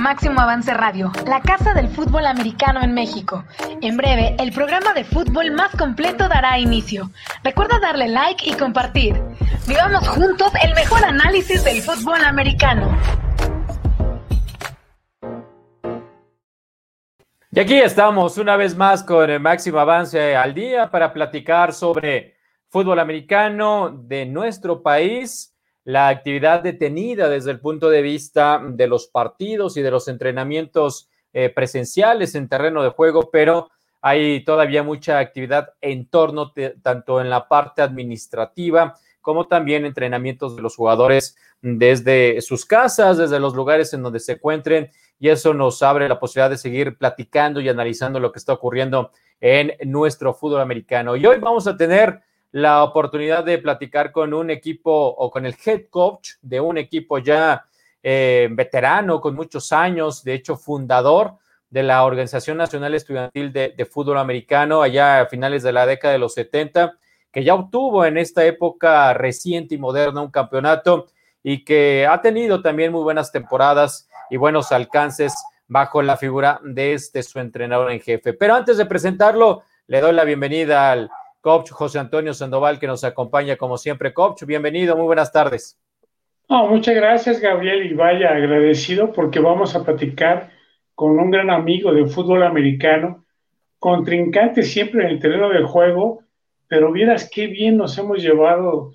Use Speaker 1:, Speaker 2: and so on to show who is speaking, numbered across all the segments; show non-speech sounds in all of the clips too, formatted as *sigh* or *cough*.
Speaker 1: Máximo Avance Radio, la casa del fútbol americano en México. En breve, el programa de fútbol más completo dará inicio. Recuerda darle like y compartir. Vivamos juntos el mejor análisis del fútbol americano.
Speaker 2: Y aquí estamos una vez más con el máximo avance al día para platicar sobre fútbol americano de nuestro país la actividad detenida desde el punto de vista de los partidos y de los entrenamientos eh, presenciales en terreno de juego, pero hay todavía mucha actividad en torno tanto en la parte administrativa como también entrenamientos de los jugadores desde sus casas, desde los lugares en donde se encuentren, y eso nos abre la posibilidad de seguir platicando y analizando lo que está ocurriendo en nuestro fútbol americano. Y hoy vamos a tener la oportunidad de platicar con un equipo o con el head coach de un equipo ya eh, veterano, con muchos años, de hecho fundador de la Organización Nacional Estudiantil de, Fútbol Americano allá a finales de la década de los 70, que ya obtuvo en esta época reciente y moderna un campeonato y que ha tenido también muy buenas temporadas y buenos alcances bajo la figura de este su entrenador en jefe. Pero antes de presentarlo, le doy la bienvenida al coach José Antonio Sandoval, que nos acompaña como siempre. Coach, bienvenido, muy buenas tardes.
Speaker 3: muchas gracias, Gabriel, y vaya agradecido porque vamos a platicar con un gran amigo de fútbol americano, contrincante siempre en el terreno del juego, pero vieras qué bien nos hemos llevado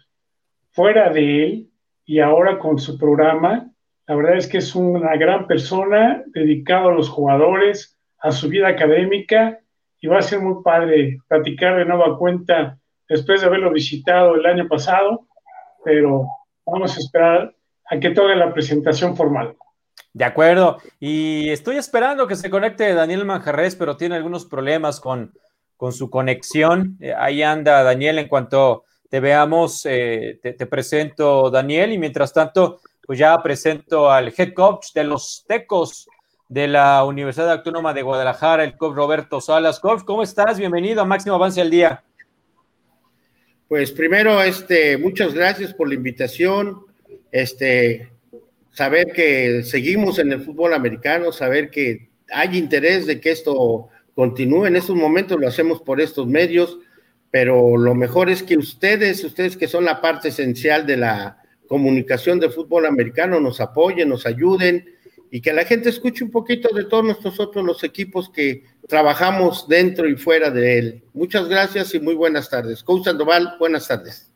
Speaker 3: fuera de él y ahora con su programa. La verdad es que es una gran persona dedicado a los jugadores, a su vida académica y va a ser muy padre platicar de nueva cuenta después de haberlo visitado el año pasado, pero vamos a esperar a que toque la presentación formal.
Speaker 2: De acuerdo, y estoy esperando que se conecte Daniel Manjarres, pero tiene algunos problemas con, con su conexión. Eh, ahí anda Daniel, en cuanto te veamos, eh, te, te presento Daniel, y mientras tanto, pues ya presento al head coach de los Tecos, de la Universidad Autónoma de Guadalajara, el coach Roberto Salas. Coach, ¿cómo estás? Bienvenido a Máximo Avance al Día.
Speaker 4: Pues primero, este, muchas gracias por la invitación. Este, saber que seguimos en el fútbol americano, saber que hay interés de que esto continúe. En estos momentos lo hacemos por estos medios, pero lo mejor es que ustedes, ustedes que son la parte esencial de la comunicación de fútbol americano, nos apoyen, nos ayuden y que la gente escuche un poquito de todos nuestros otros los equipos que trabajamos dentro y fuera de él. Muchas gracias y muy buenas tardes. Coach Sandoval, buenas tardes.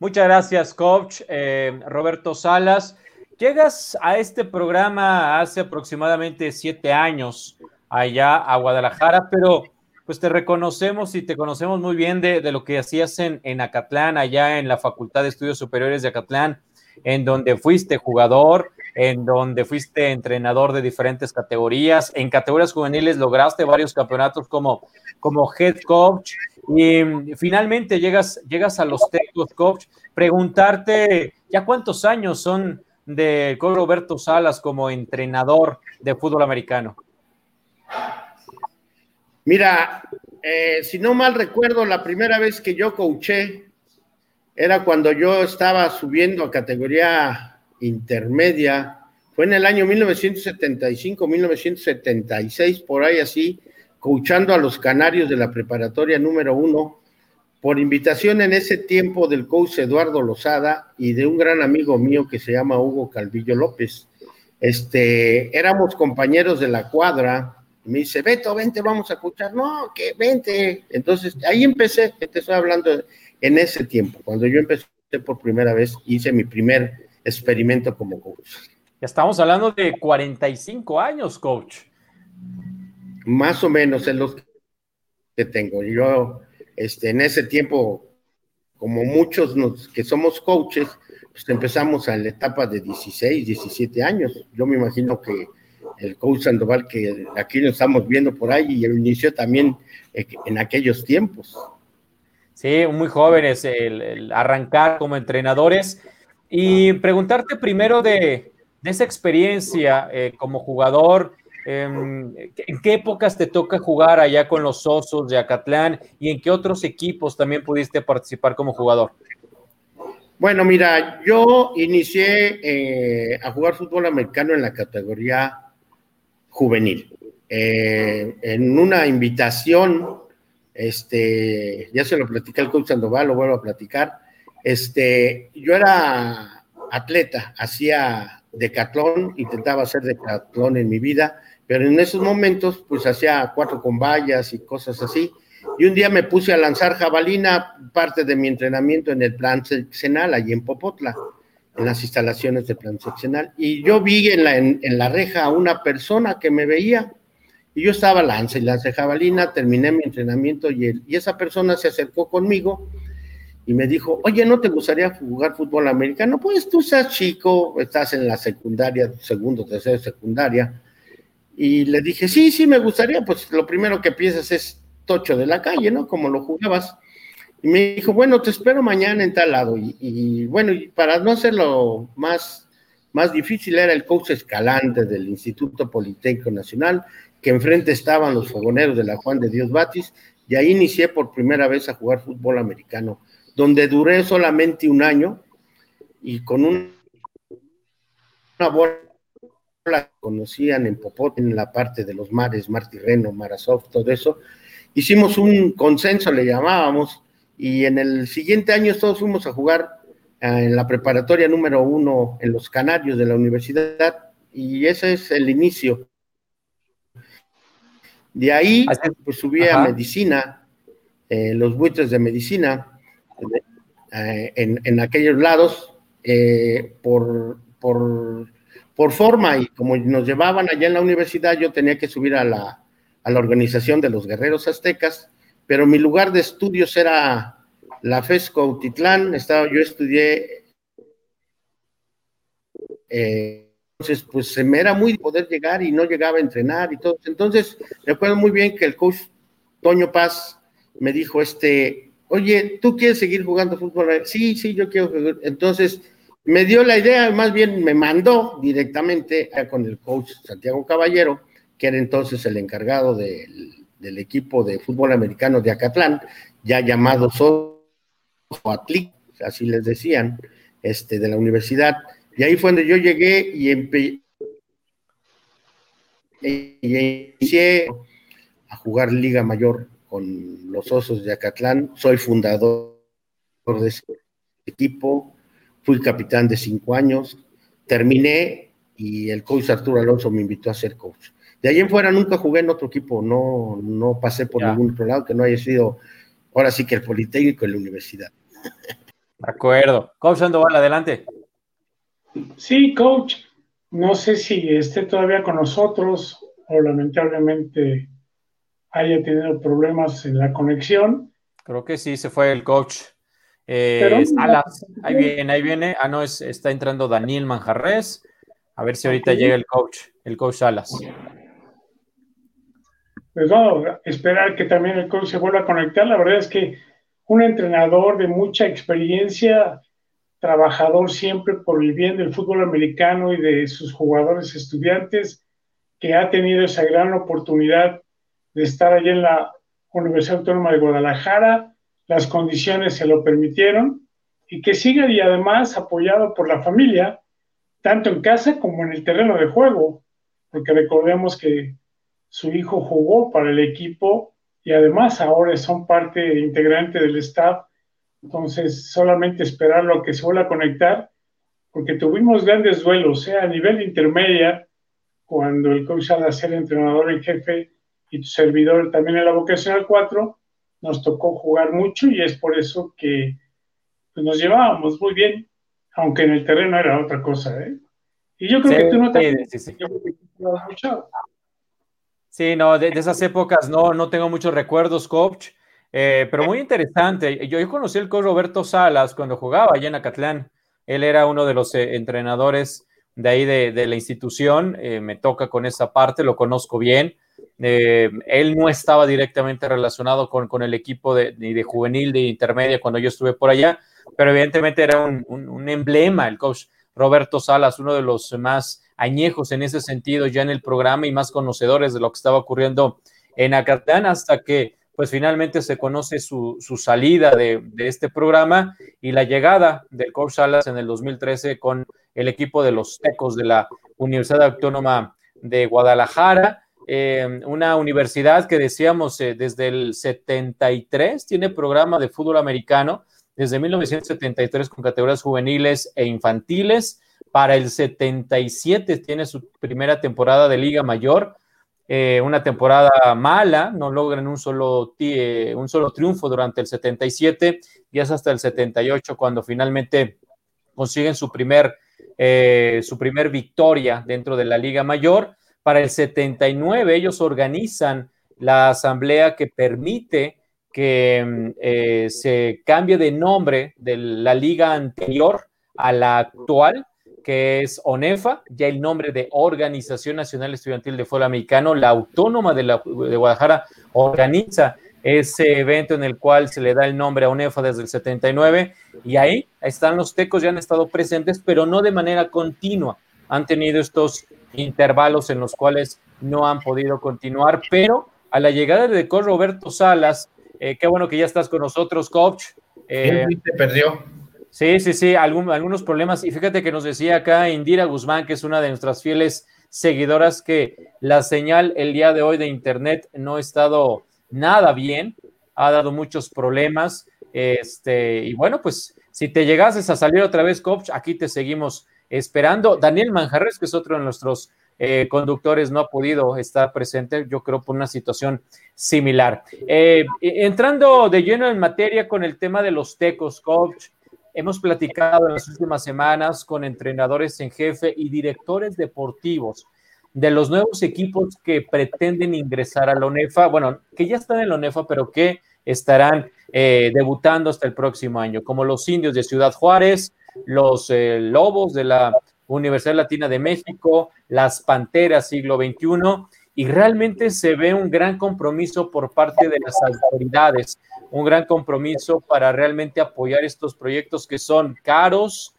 Speaker 2: Muchas gracias, coach eh, Roberto Salas. Llegas a este programa hace aproximadamente siete años allá a Guadalajara, pero pues te reconocemos y te conocemos muy bien de, lo que hacías en, en Acatlán, allá en la Facultad de Estudios Superiores de Acatlán en donde fuiste jugador, en donde fuiste entrenador de diferentes categorías. En categorías juveniles lograste varios campeonatos como, como head coach y finalmente llegas, llegas a los Tecos Coach. Preguntarte, ¿ya cuántos años son de Roberto Salas como entrenador de fútbol americano?
Speaker 4: Mira, eh, si no mal recuerdo, la primera vez que yo coaché era cuando yo estaba subiendo a categoría intermedia, fue en el año 1975, 1976, por ahí así, coachando a los canarios de la preparatoria número uno, por invitación en ese tiempo del coach Eduardo Lozada y de un gran amigo mío que se llama Hugo Calvillo López. Este, éramos compañeros de la cuadra, me dice, Beto, vente, vamos a escuchar. No, que vente. Entonces, ahí empecé, te estoy hablando de en ese tiempo, cuando yo empecé por primera vez, hice mi primer experimento como coach.
Speaker 2: Estamos hablando de 45 años, coach.
Speaker 4: Más o menos es lo que tengo. Yo, este, en ese tiempo, como muchos que somos coaches, pues empezamos a la etapa de 16, 17 años. Yo me imagino que el coach Sandoval, que aquí lo estamos viendo por ahí, y el inicio también eh, en aquellos tiempos.
Speaker 2: Sí, muy jóvenes, el, arrancar como entrenadores. Y preguntarte primero de, esa experiencia eh, como jugador, em, ¿en qué épocas te toca jugar allá con los Osos de Acatlán y en qué otros equipos también pudiste participar como jugador?
Speaker 4: Bueno, mira, yo inicié eh, a jugar fútbol americano en la categoría juvenil. Eh, en una invitación, este, ya se lo platicé al coach Sandoval, lo vuelvo a platicar. Este, yo era atleta, hacía decatlón, intentaba hacer decatlón en mi vida, pero en esos momentos, pues hacía cuatro con vallas y cosas así. Y un día me puse a lanzar jabalina, parte de mi entrenamiento en el plan seccional, allí en Popotla, en las instalaciones del plan seccional. Y yo vi en la, en, la reja a una persona que me veía, y yo estaba lanza y lanza jabalina, terminé mi entrenamiento y, y esa persona se acercó conmigo y me dijo, oye, ¿no te gustaría jugar fútbol americano? Pues tú seas chico, estás en la secundaria, segundo, tercero, secundaria. Y le dije, sí, sí, me gustaría, pues lo primero que piensas es tocho de la calle, ¿no? Como lo jugabas. Y me dijo, bueno, te espero mañana en tal lado. Y, bueno, y para no hacerlo más, más difícil, era el coach Escalante del Instituto Politécnico Nacional, que enfrente estaban los fogoneros de la Juan de Dios Batis, y ahí inicié por primera vez a jugar fútbol americano, donde duré solamente un año y con una bola la conocían en Popot, en la parte de los mares, Mar Tirreno, Marasov, todo eso, hicimos un consenso, le llamábamos, y en el siguiente año todos fuimos a jugar eh, en la preparatoria número uno en los Canarios de la universidad, y ese es el inicio. De ahí, pues subí a medicina, eh, los buitres de medicina, eh, en, aquellos lados, por, por, por forma, y como nos llevaban allá en la universidad, yo tenía que subir a la, a la organización de los guerreros aztecas, pero mi lugar de estudios era la FESCO Utitlán, estaba, yo estudié, eh, entonces pues se me era muy poder llegar y no llegaba a entrenar y todo, entonces recuerdo muy bien que el coach Toño Paz me dijo, este, oye, ¿tú quieres seguir jugando fútbol? Sí, sí, yo quiero, entonces me dio la idea, más bien me mandó directamente con el coach Santiago Caballero, que era entonces el encargado del, equipo de fútbol americano de Acatlán, ya llamado Soatlic, así les decían, este, de la universidad. Y ahí fue donde yo llegué y, inicié a jugar Liga Mayor con los Osos de Acatlán. Soy fundador de ese equipo, fui capitán de cinco años, terminé y el coach Arturo Alonso me invitó a ser coach. De ahí en fuera nunca jugué en otro equipo, no, no pasé por ningún otro lado que no haya sido ahora sí que el Politécnico y la universidad.
Speaker 2: De acuerdo. Coach Sandoval, adelante.
Speaker 3: Sí, coach. No sé si esté todavía con nosotros o lamentablemente haya tenido problemas en la conexión.
Speaker 2: Creo que sí, se fue el coach. Eh, ahí viene, ahí viene. Ah, no, es, está entrando Daniel Manjarres. A ver si ahorita llega el coach, el coach Salas
Speaker 3: pues vamos a esperar que también el coach se vuelva a conectar. La verdad es que un entrenador de mucha experiencia, trabajador siempre por el bien del fútbol americano y de sus jugadores estudiantes, que ha tenido esa gran oportunidad de estar allí en la Universidad Autónoma de Guadalajara, las condiciones se lo permitieron, y que siga y además apoyado por la familia, tanto en casa como en el terreno de juego, porque recordemos que su hijo jugó para el equipo y además ahora son parte integrante del staff. Entonces, solamente esperarlo a que se vuelva a conectar, porque tuvimos grandes duelos, sea a nivel intermedia, cuando el coach al ser entrenador en jefe y tu servidor también en la vocacional 4, nos tocó jugar mucho y es por eso que pues, nos llevábamos muy bien, aunque en el terreno era otra cosa. ¿eh? Y yo creo que tú no te... Sí, sí,
Speaker 2: Sí, no, de, esas épocas no, no tengo muchos recuerdos, coach, eh, pero muy interesante. Yo, yo, conocí al coach Roberto Salas cuando jugaba allá en Acatlán. Él era uno de los eh, entrenadores de ahí de, la institución. Eh, me toca con esa parte, lo conozco bien. él no estaba directamente relacionado con, con el equipo de, de, juvenil, de intermedia, cuando yo estuve por allá, pero evidentemente era un, un, un emblema el coach Roberto Salas, uno de los más añejos en ese sentido ya en el programa y más conocedores de lo que estaba ocurriendo en Acatlán hasta que pues finalmente se conoce su, salida de, este programa y la llegada del coach Salas en el 2013 con el equipo de los Tecos de la Universidad Autónoma de Guadalajara. Eh, una universidad que decíamos eh, desde el 73 tiene programa de fútbol americano, desde 1973 con categorías juveniles e infantiles. Para el 77 tiene su primera temporada de Liga Mayor, eh, una temporada mala, no logran un solo, un solo triunfo durante el 77 y es hasta el 78 cuando finalmente consiguen su primer, su primer victoria dentro de la Liga Mayor. Para el 79 ellos organizan la asamblea que permite que mm, eh, se cambie de nombre de la liga anterior a la actual, que es ONEFA, ya el nombre de Organización Nacional Estudiantil de Fútbol Americano, la autónoma de, la, de Guadalajara organiza ese evento en el cual se le da el nombre a ONEFA desde el 79 y ahí están los tecos, ya han estado presentes, pero no de manera continua. Han tenido estos intervalos en los cuales no han podido continuar, pero a la llegada de Cor Roberto Salas, eh, qué bueno que ya estás con nosotros, coach.
Speaker 4: Eh, se perdió.
Speaker 2: Sí, sí, sí, algunos problemas. Y fíjate que nos decía acá Indira Guzmán, que es una de nuestras fieles seguidoras, que la señal el día de hoy de Internet no ha estado nada bien, ha dado muchos problemas. Este, y bueno, pues si te llegases a salir otra vez, coach, aquí te seguimos esperando. Daniel Manjarres, que es otro de nuestros eh, conductores, no ha podido estar presente, yo creo, por una situación similar. Eh, entrando de lleno en materia con el tema de los tecos, coach, hemos platicado en las últimas semanas con entrenadores en jefe y directores deportivos de los nuevos equipos que pretenden ingresar a la ONEFA, bueno, que ya están en la ONEFA, pero que estarán eh, debutando hasta el próximo año, como los indios de Ciudad Juárez, los eh, Lobos de la Universidad Latina de México, las Panteras siglo XXI, y realmente se ve un gran compromiso por parte de las autoridades, un gran compromiso para realmente apoyar estos proyectos que son caros,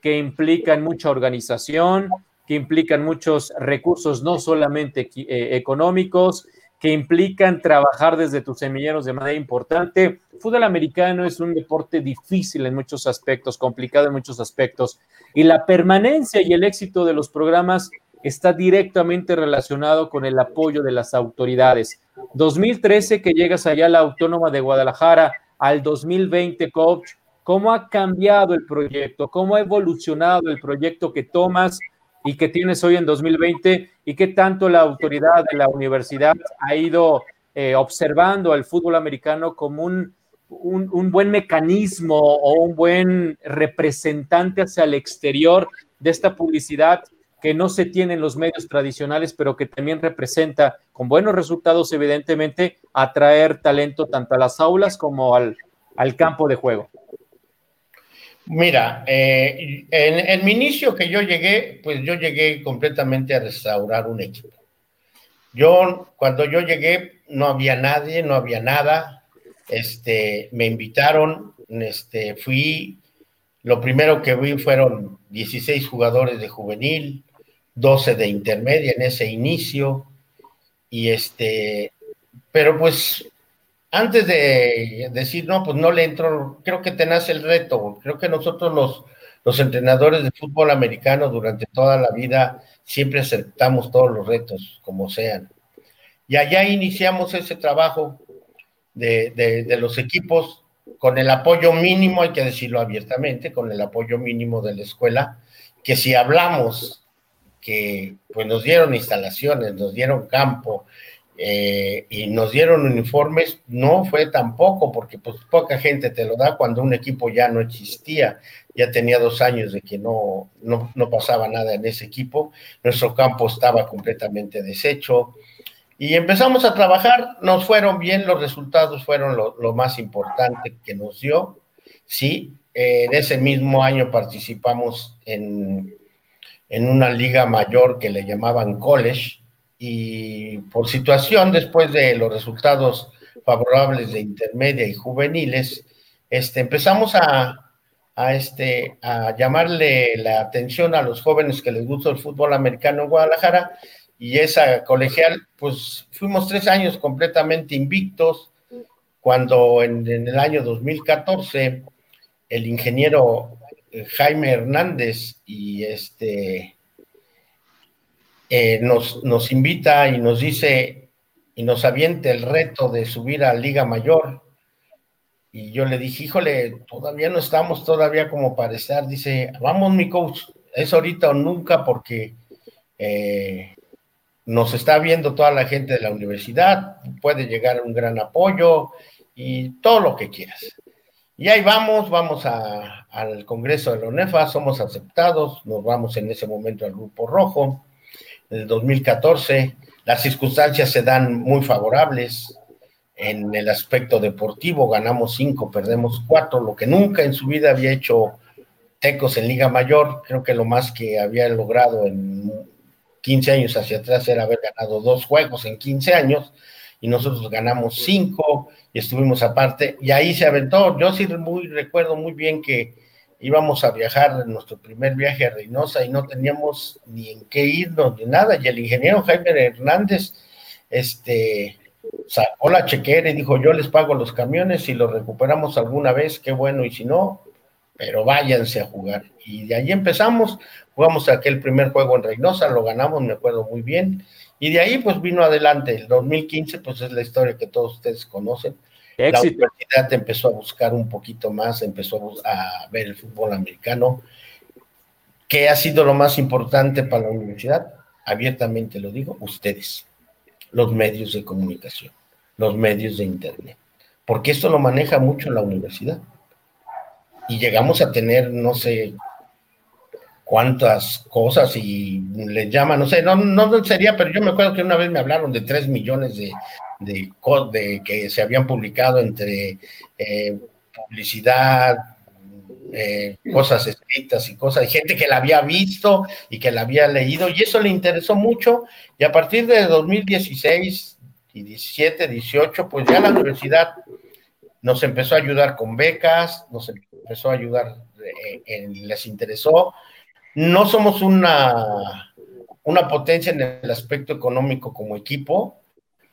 Speaker 2: que implican mucha organización, que implican muchos recursos, no solamente eh, económicos, que implican trabajar desde tus semilleros de manera importante. fútbol americano es un deporte difícil en muchos aspectos, complicado en muchos aspectos, y la permanencia y el éxito de los programas está directamente relacionado con el apoyo de las autoridades. 2013 que llegas allá a la Autónoma de Guadalajara, al 2020, coach, ¿cómo ha cambiado el proyecto? ¿Cómo ha evolucionado el proyecto que tomas? y que tienes hoy en 2020 y qué tanto la autoridad de la universidad ha ido eh, observando al fútbol americano como un, un, buen mecanismo o un buen representante hacia el exterior de esta publicidad que no se tiene en los medios tradicionales, pero que también representa, con buenos resultados, evidentemente, atraer talento tanto a las aulas como al, al campo de juego.
Speaker 4: Mira, eh, en, mi inicio que yo llegué, pues yo llegué completamente a restaurar un equipo. Yo, cuando yo llegué, no había nadie, no había nada. Este, me invitaron, este, fui, lo primero que vi fueron 16 jugadores de juvenil, 12 de intermedia en ese inicio, y este, pero pues antes de decir, no, pues no le entro, creo que te nace el reto. Creo que nosotros los, los entrenadores de fútbol americano durante toda la vida siempre aceptamos todos los retos, como sean. Y allá iniciamos ese trabajo de, de, los equipos con el apoyo mínimo, hay que decirlo abiertamente, con el apoyo mínimo de la escuela, que si hablamos que pues nos dieron instalaciones, nos dieron campo, eh, y nos dieron uniformes, no fue tampoco, porque pues poca gente te lo da cuando un equipo ya no existía, ya tenía dos años de que no, no, no pasaba nada en ese equipo, nuestro campo estaba completamente deshecho. Y empezamos a trabajar, nos fueron bien, los resultados fueron lo, lo más importante que nos dio, sí, en ese mismo año participamos en, en una liga mayor que le llamaban college, y por situación, después de los resultados favorables de intermedia y juveniles, este, empezamos a, este, a llamarle la atención a los jóvenes que les gusta el fútbol americano en Guadalajara y esa colegial, pues fuimos tres años completamente invictos, cuando en, el año 2014 el ingeniero Jaime Hernández y este eh, nos, nos invita y nos dice y nos avienta el reto de subir a Liga Mayor. Y yo le dije, híjole, todavía no estamos todavía como para estar. Dice, vamos mi coach, es ahorita o nunca porque eh, nos está viendo toda la gente de la universidad, puede llegar un gran apoyo y todo lo que quieras. Y ahí vamos, vamos al Congreso de la UNEFA, somos aceptados, nos vamos en ese momento al Grupo Rojo, en el 2014, las circunstancias se dan muy favorables en el aspecto deportivo, ganamos cinco, perdemos cuatro, lo que nunca en su vida había hecho Tecos en Liga Mayor, creo que lo más que había logrado en 15 años hacia atrás era haber ganado dos juegos en 15 años, y nosotros ganamos cinco y estuvimos aparte, y ahí se aventó. Yo sí muy, recuerdo muy bien que íbamos a viajar en nuestro primer viaje a Reynosa y no teníamos ni en qué irnos ni nada, y el ingeniero Jaime Hernández, este, sacó la chequera y dijo, yo les pago los camiones, si los recuperamos alguna vez, qué bueno, y si no, pero váyanse a jugar. Y de ahí empezamos, jugamos aquel primer juego en Reynosa, lo ganamos, me acuerdo muy bien, y de ahí pues vino adelante, el 2015 pues es la historia que todos ustedes conocen. La universidad empezó a buscar un poquito más, empezó a ver el fútbol americano. ¿Qué ha sido lo más importante para la universidad? Abiertamente lo digo, ustedes, los medios de comunicación, los medios de internet, porque esto lo maneja mucho la universidad. Y llegamos a tener, no sé, cuántas cosas y le llaman, no sé, no, no sería, pero yo me acuerdo que una vez me hablaron de tres millones de, de, de que se habían publicado entre eh, publicidad, eh, cosas escritas y cosas, gente que la había visto y que la había leído, y eso le interesó mucho, y a partir de 2016 y 17, 18, pues ya la universidad nos empezó a ayudar con becas, nos empezó a ayudar, eh, les interesó, no somos una, una potencia en el aspecto económico como equipo,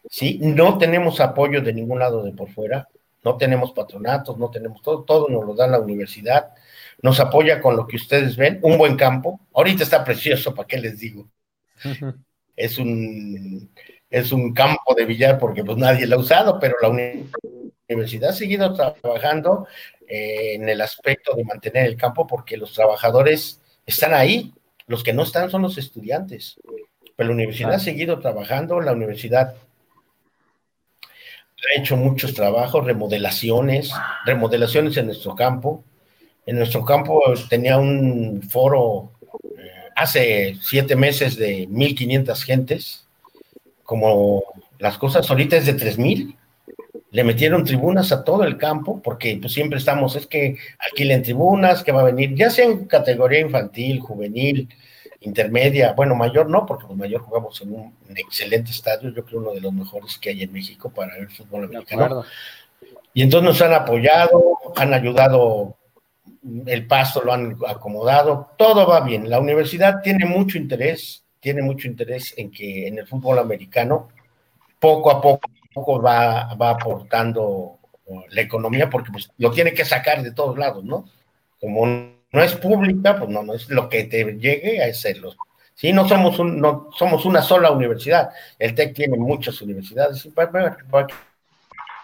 Speaker 4: ¿sí? No tenemos apoyo de ningún lado de por fuera, no tenemos patronatos, no tenemos todo, todo nos lo da la universidad, nos apoya con lo que ustedes ven, un buen campo, ahorita está precioso, ¿para qué les digo? Es un, es un campo de billar porque pues nadie lo ha usado, pero la universidad ha seguido trabajando eh, en el aspecto de mantener el campo porque los trabajadores están ahí, los que no están son los estudiantes. Pero la universidad ha seguido trabajando, la universidad ha hecho muchos trabajos, remodelaciones, remodelaciones en nuestro campo. En nuestro campo tenía un foro eh, hace siete meses de 1.500 gentes, como las cosas ahorita es de 3.000 le metieron tribunas a todo el campo, porque pues siempre estamos, es que alquilen tribunas, que va a venir, ya sea en categoría infantil, juvenil, intermedia, bueno, mayor no, porque los mayor jugamos en un, excelente estadio, yo creo uno de los mejores que hay en México para el fútbol americano. Y entonces nos han apoyado, han ayudado, el pasto lo han acomodado, todo va bien. La universidad tiene mucho interés, tiene mucho interés en que en el fútbol americano, poco a poco poco va, va aportando la economía porque pues, lo tiene que sacar de todos lados, ¿no? Como no es pública, pues no, no es lo que te llegue a hacerlo. Sí, no somos, un, no somos una sola universidad. El TEC tiene muchas universidades.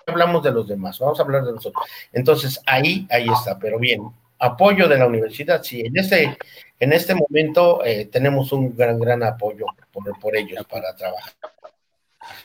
Speaker 4: hablamos de los demás, vamos a hablar de nosotros. Entonces, ahí, ahí está, pero bien, apoyo de la universidad, sí, en este, en este momento eh, tenemos un gran, gran apoyo por, por ellos para trabajar.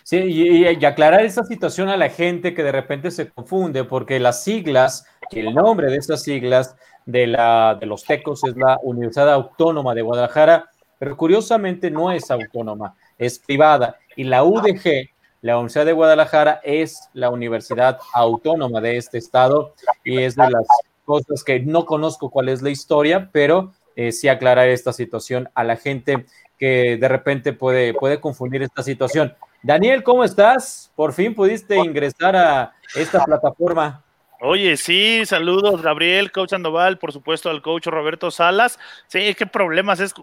Speaker 2: Sí, y, aclarar esa situación a la gente que de repente se confunde, porque las siglas, el nombre de esas siglas de, la, de los TECOS es la Universidad Autónoma de Guadalajara, pero curiosamente no es autónoma, es privada. Y la UDG, la Universidad de Guadalajara, es la universidad autónoma de este estado y es de las cosas que no conozco cuál es la historia, pero eh, sí aclarar esta situación a la gente que de repente puede, puede confundir esta situación. Daniel, ¿cómo estás? Por fin pudiste ingresar a esta plataforma.
Speaker 5: Oye, sí, saludos, Gabriel, coach Andoval, por supuesto al coach Roberto Salas. Sí, qué problemas es.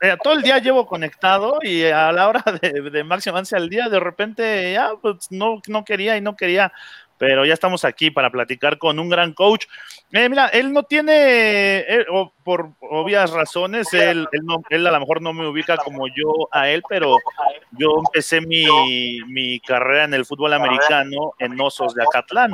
Speaker 5: Eh, todo el día llevo conectado y a la hora de, de máxima avance al día, de repente ya pues no, no quería y no quería pero ya estamos aquí para platicar con un gran coach. Eh, mira, él no tiene, eh, por obvias razones, él, él, a lo mejor no me ubica como yo a él, pero yo empecé mi, mi carrera en el fútbol americano en Osos de Acatlán,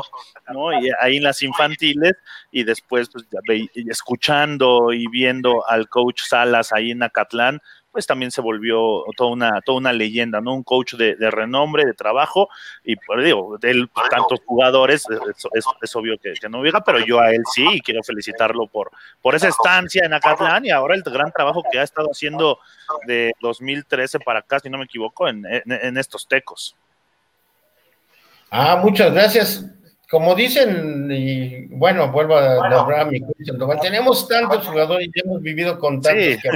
Speaker 5: ¿no? Y ahí en las infantiles, y después pues, escuchando y viendo al coach Salas ahí en Acatlán, pues también se volvió toda una, toda una leyenda, ¿no? Un coach de, renombre, de trabajo, y pues digo, de él, tantos jugadores, es, obvio que, no llega, pero yo a él sí, y quiero felicitarlo por, por esa estancia en Acatlán y ahora el gran trabajo que ha estado haciendo de 2013 para acá, si no me equivoco, en, en estos tecos.
Speaker 4: Ah, muchas gracias como dicen, y bueno, vuelvo a nombrar a mi tenemos tantos jugadores y hemos vivido con tantos que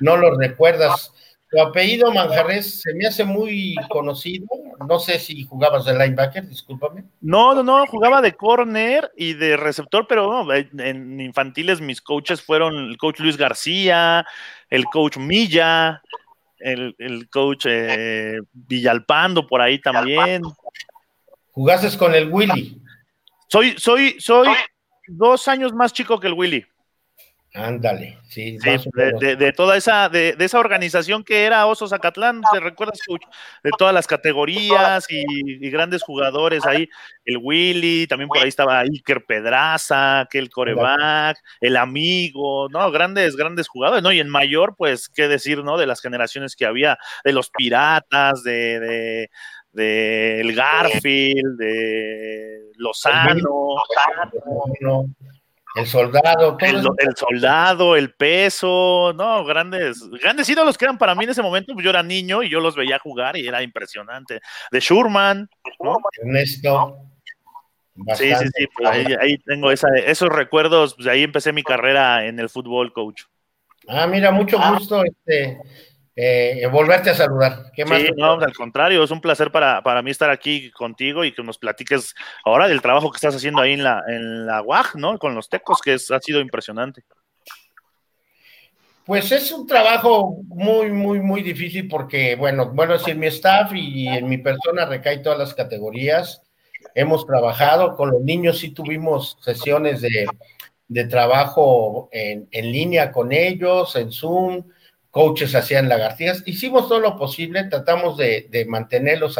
Speaker 4: no los recuerdas. Tu apellido Manjarres se me hace muy conocido. No sé si jugabas de linebacker, discúlpame.
Speaker 5: No, no, no, jugaba de corner y de receptor, pero en infantiles mis coaches fueron el coach Luis García, el coach Milla, el, coach eh, Villalpando por ahí también.
Speaker 4: Jugaste con el Willy.
Speaker 5: Soy, soy, soy dos años más chico que el Willy.
Speaker 4: Ándale, sí.
Speaker 5: de, toda esa, de, esa organización que era Osos Zacatlán, ¿te recuerdas? De todas las categorías y, grandes jugadores ahí, el Willy, también por ahí estaba Iker Pedraza, aquel coreback, el amigo, ¿no? Grandes, grandes jugadores, ¿no? Y en mayor, pues, qué decir, ¿no? De las generaciones que había, de los piratas, de, del Garfield, de Lozano,
Speaker 4: el soldado,
Speaker 5: el, soldado, el peso, no, grandes, grandes ídolos que eran para mí en ese momento, pues yo era niño y yo los veía jugar y era impresionante. De Schurman,
Speaker 4: Ernesto.
Speaker 5: Sí, sí, sí, pues ahí, tengo esos recuerdos, pues ahí empecé mi carrera en el fútbol, coach.
Speaker 4: Ah, mira, mucho gusto, este, eh, volverte a saludar.
Speaker 5: ¿Qué más? Sí, no, al contrario, es un placer para, mí estar aquí contigo y que nos platiques ahora del trabajo que estás haciendo ahí en la, en la UAG, ¿no? Con los tecos, que ha sido impresionante.
Speaker 4: Pues es un trabajo muy, muy, muy difícil porque, bueno, bueno, si en mi staff y en mi persona recae todas las categorías. Hemos trabajado con los niños, sí tuvimos sesiones de, trabajo en, en línea con ellos, en Zoom, coaches hacían lagartijas. Hicimos todo lo posible, tratamos de, mantenerlos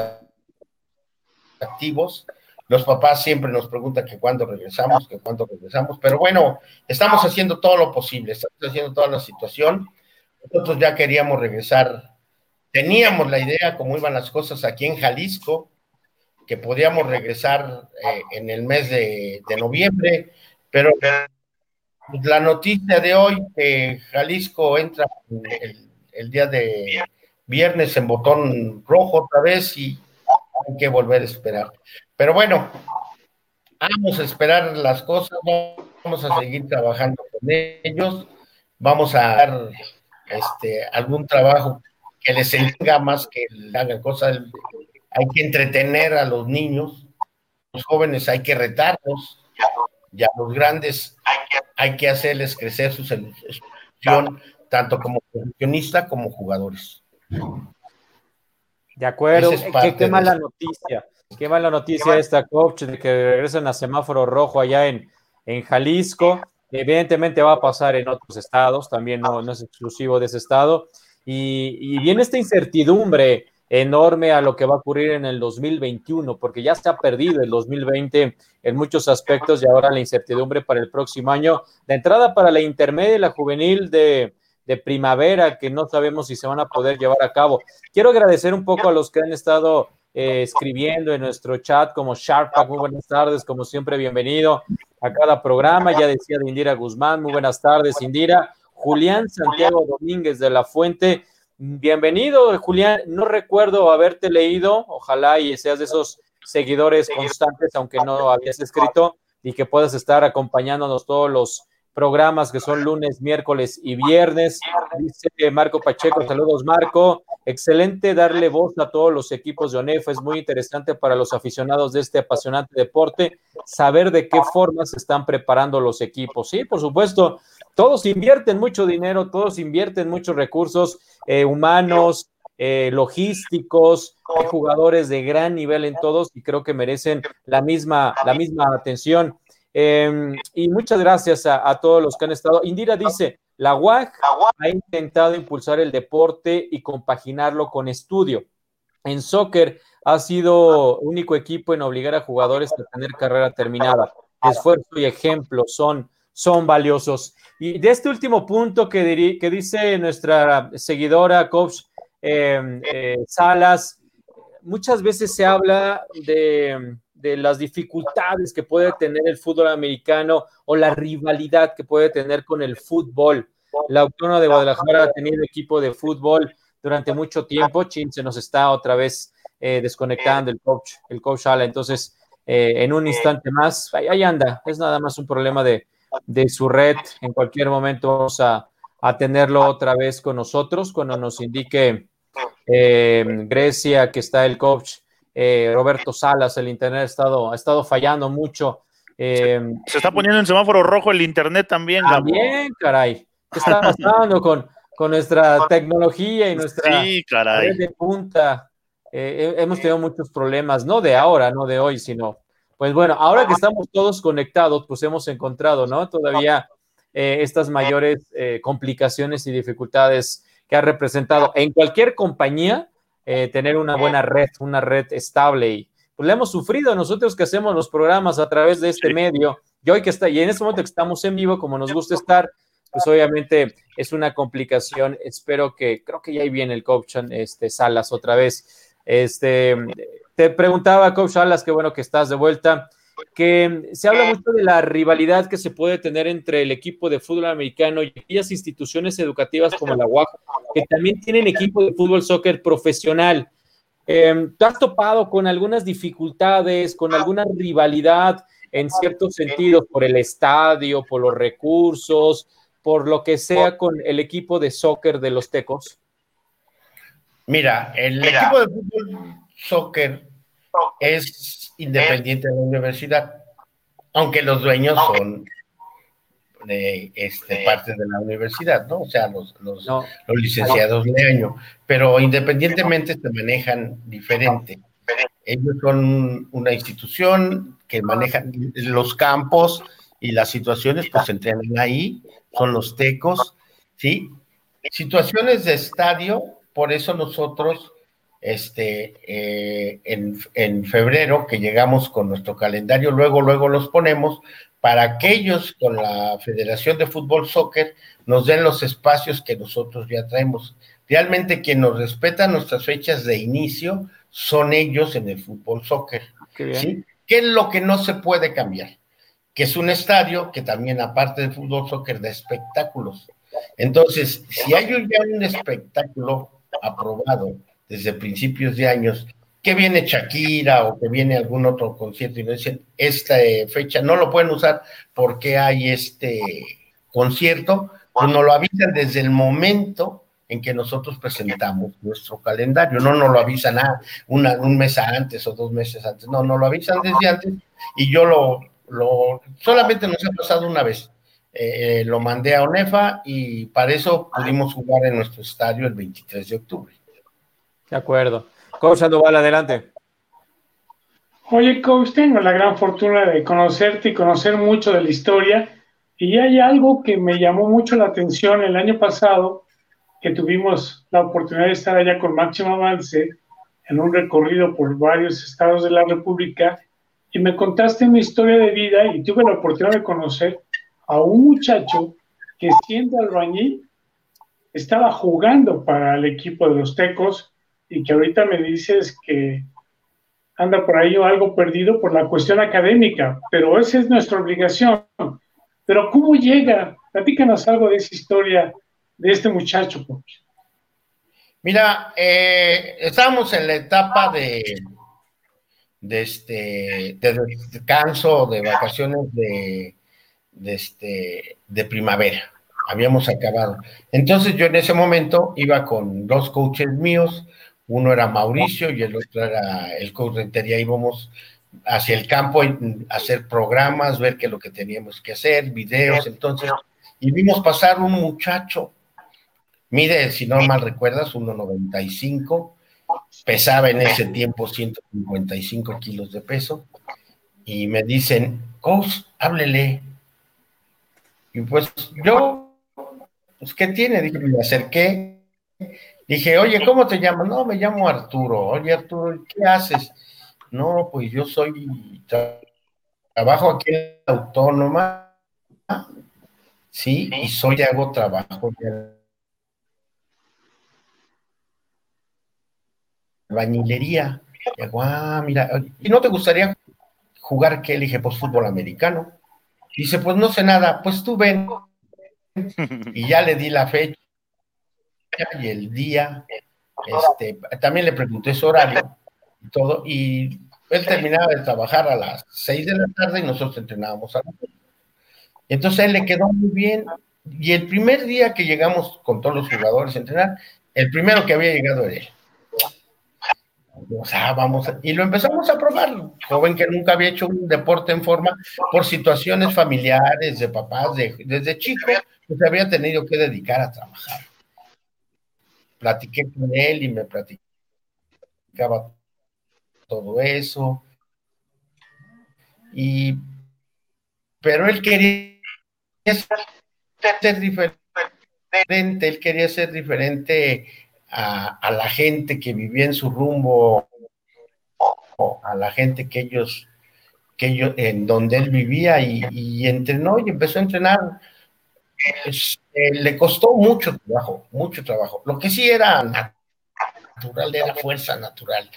Speaker 4: activos. Los papás siempre nos preguntan que cuándo regresamos, que cuándo regresamos, pero bueno, estamos haciendo todo lo posible, estamos haciendo toda la situación. Nosotros ya queríamos regresar, teníamos la idea, como iban las cosas aquí en Jalisco, que podíamos regresar eh, en el mes de, de noviembre, pero la noticia de hoy, que Jalisco entra el, día de viernes en botón rojo otra vez y hay que volver a esperar. Pero bueno, vamos a esperar las cosas, vamos a seguir trabajando con ellos, vamos a dar este, algún trabajo que les enseñe más que hagan cosas. Hay que entretener a los niños, los jóvenes hay que retarlos, y a los grandes hay que hacerles crecer su selección, tanto como profesionista como jugadores.
Speaker 2: De acuerdo, qué, mala noticia, qué mala noticia esta coach de que regresan a semáforo rojo allá en, en Jalisco. Evidentemente va a pasar en otros estados, también no, no es exclusivo de ese estado. Y, y viene esta incertidumbre enorme a lo que va a ocurrir en el 2021, porque ya se ha perdido el 2020 en muchos aspectos y ahora la incertidumbre para el próximo año. De entrada para la intermedia y la juvenil de, primavera, que no sabemos si se van a poder llevar a cabo. Quiero agradecer un poco a los que han estado eh, escribiendo en nuestro chat, como Sharpak, muy buenas tardes, como siempre, bienvenido a cada programa. Ya decía de Indira Guzmán, muy buenas tardes, Indira. Julián Santiago Domínguez de la Fuente, Bienvenido, Julián. No recuerdo haberte leído. Ojalá y seas de esos seguidores constantes, aunque no habías escrito, y que puedas estar acompañándonos todos los programas que son lunes, miércoles y viernes. Dice Marco Pacheco, saludos Marco. Excelente darle voz a todos los equipos de ONEF. Es muy interesante para los aficionados de este apasionante deporte saber de qué forma se están preparando los equipos. Sí, por supuesto, todos invierten mucho dinero, todos invierten muchos recursos eh, humanos, eh, logísticos, hay jugadores de gran nivel en todos y creo que merecen la misma, la misma atención. Em, y muchas gracias a, todos los que han estado. Indira dice, la UAG ha intentado impulsar el deporte y compaginarlo con estudio. En soccer ha sido único equipo en obligar a jugadores a tener carrera terminada. Esfuerzo y ejemplo son, son valiosos. Y de este último punto que, que dice nuestra seguidora, coach em, eh, Salas, muchas veces se habla de, de, las dificultades que puede tener el fútbol americano o la rivalidad que puede tener con el fútbol. La autónoma de Guadalajara ha tenido equipo de fútbol durante mucho tiempo. Chin se nos está otra vez eh, desconectando el coach, el coach Sala. Entonces, eh, en un instante más, ahí, anda. Es nada más un problema de, de su red. En cualquier momento vamos a, a, tenerlo otra vez con nosotros cuando nos indique eh, Grecia que está el coach Roberto Salas. El internet ha estado, ha estado fallando mucho.
Speaker 5: se, está poniendo en semáforo rojo el internet también.
Speaker 2: También, caray. ¿Qué está pasando con, con nuestra tecnología y nuestra red de punta? Eh, hemos tenido muchos problemas, no de ahora, no de hoy, sino, pues bueno, ahora que estamos todos conectados, pues hemos encontrado, ¿no? Todavía eh, estas mayores eh, complicaciones y dificultades que ha representado en cualquier compañía tener una buena red, una red estable y pues le hemos sufrido nosotros que hacemos los programas a través de este medio y hoy que está, y en este momento que estamos en vivo, como nos gusta estar, pues obviamente es una complicación. Espero que, creo que ya ahí viene el coach este, Salas otra vez. Este, te preguntaba, Coach Salas, qué bueno que estás de vuelta, que se habla mucho de la rivalidad que se puede tener entre el equipo de fútbol americano y aquellas instituciones educativas como la UAC, que también tienen equipo de fútbol soccer profesional. Eh, ¿Te has topado con algunas dificultades, con alguna rivalidad en ciertos sentidos por el estadio, por los recursos, por lo que sea con el equipo de soccer de los Tecos?
Speaker 4: Mira, el equipo de fútbol soccer es independiente de la universidad, aunque los dueños son de este, parte de la universidad, ¿no? O sea, los, los, licenciados de año, pero independientemente se manejan diferente. Ellos son una institución que manejan los campos y las situaciones, pues se entrenan ahí, son los tecos, ¿sí? Situaciones de estadio, por eso nosotros, este, eh, en, febrero, que llegamos con nuestro calendario, luego, luego los ponemos para aquellos con la Federación de Fútbol Soccer nos den los espacios que nosotros ya traemos. Realmente quien nos respeta nuestras fechas de inicio son ellos en el fútbol soccer. ¿sí? ¿Qué es lo que no se puede cambiar? Que es un estadio que también, aparte del fútbol soccer, da espectáculos. Entonces, si hay ya un espectáculo aprobado desde principios de años, que viene Shakira o que viene algún otro concierto y nos dicen, esta eh, fecha no lo pueden usar porque hay este concierto, pues nos lo avisan desde el momento en que nosotros presentamos nuestro calendario, no nos lo avisan a una, un mes antes o dos meses antes, no, nos lo avisan desde antes y yo lo, lo solamente nos ha pasado una vez, eh, lo mandé a ONEFA y para eso pudimos jugar en nuestro estadio el 23 de octubre.
Speaker 2: De acuerdo. Coach Sandoval, adelante.
Speaker 3: Oye, coach, tengo la gran fortuna de conocerte y conocer mucho de la historia. Y hay algo que me llamó mucho la atención el año pasado, que tuvimos la oportunidad de estar allá con Máximo Avance en un recorrido por varios estados de la República, y me contaste una historia de vida y tuve la oportunidad de conocer a un muchacho que siendo albañil estaba jugando para el equipo de los Tecos y que ahorita me dices que anda por ahí algo perdido por la cuestión académica, pero esa es nuestra obligación. Pero ¿cómo llega? Platícanos algo de esa historia de este muchacho.
Speaker 4: Mira, eh, estamos en la etapa de, de, este, de descanso, de vacaciones de, de, este, de primavera. Habíamos acabado. Entonces yo en ese momento iba con dos coaches míos, uno era Mauricio y el otro era el coach Rentería. Íbamos hacia el campo a hacer programas, ver qué es lo que teníamos que hacer, videos. Entonces, y vimos pasar un muchacho. Mide, si no mal recuerdas, 1,95. Pesaba en ese tiempo 155 kilos de peso. Y me dicen, coach, háblele. Y pues yo, pues, ¿qué tiene? Dije, me acerqué. Dije, oye, ¿cómo te llamas? No, me llamo Arturo. Oye, Arturo, ¿qué haces? No, pues yo soy, trabajo aquí en la autónoma, sí, y soy, hago trabajo de bañilería. Y digo, ah, mira, ¿y no te gustaría jugar qué? Le dije, pues fútbol americano. Dice, pues no sé nada, pues tú ven. Y ya le di la fecha y el día. Este, también le pregunté su horario y todo, y él terminaba de trabajar a las seis de la tarde y nosotros entrenábamos a las Entonces él le quedó muy bien. Y el primer día que llegamos con todos los jugadores a entrenar, el primero que había llegado era él. Vamos, y lo empezamos a probar. Joven que nunca había hecho un deporte en forma por situaciones familiares, de papás, desde chico, pues había tenido que dedicar a trabajar. Platiqué con él y me platicaba todo eso. Y, pero él quería ser diferente, él quería ser diferente a, la gente que vivía en su rumbo, o a la gente que ellos, que ellos, en donde él vivía y, entrenó y empezó a entrenar. Eh, le costó mucho trabajo, mucho trabajo. Lo que sí era natural, era fuerza natural.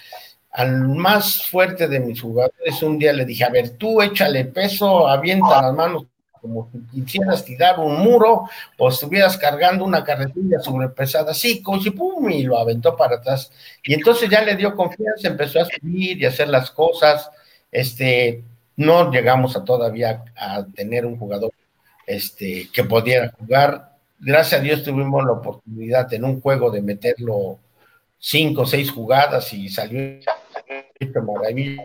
Speaker 4: Al más fuerte de mis jugadores, un día le dije, a ver, tú échale peso, avienta las manos como si quisieras tirar un muro o estuvieras cargando una carretilla sobrepesada, sí, y pum, y lo aventó para atrás. Y entonces ya le dio confianza, empezó a subir y hacer las cosas. Este, no llegamos a todavía a tener un jugador este, que pudiera jugar. Gracias a Dios tuvimos la oportunidad en un juego de meterlo cinco o seis jugadas y salió maravilla.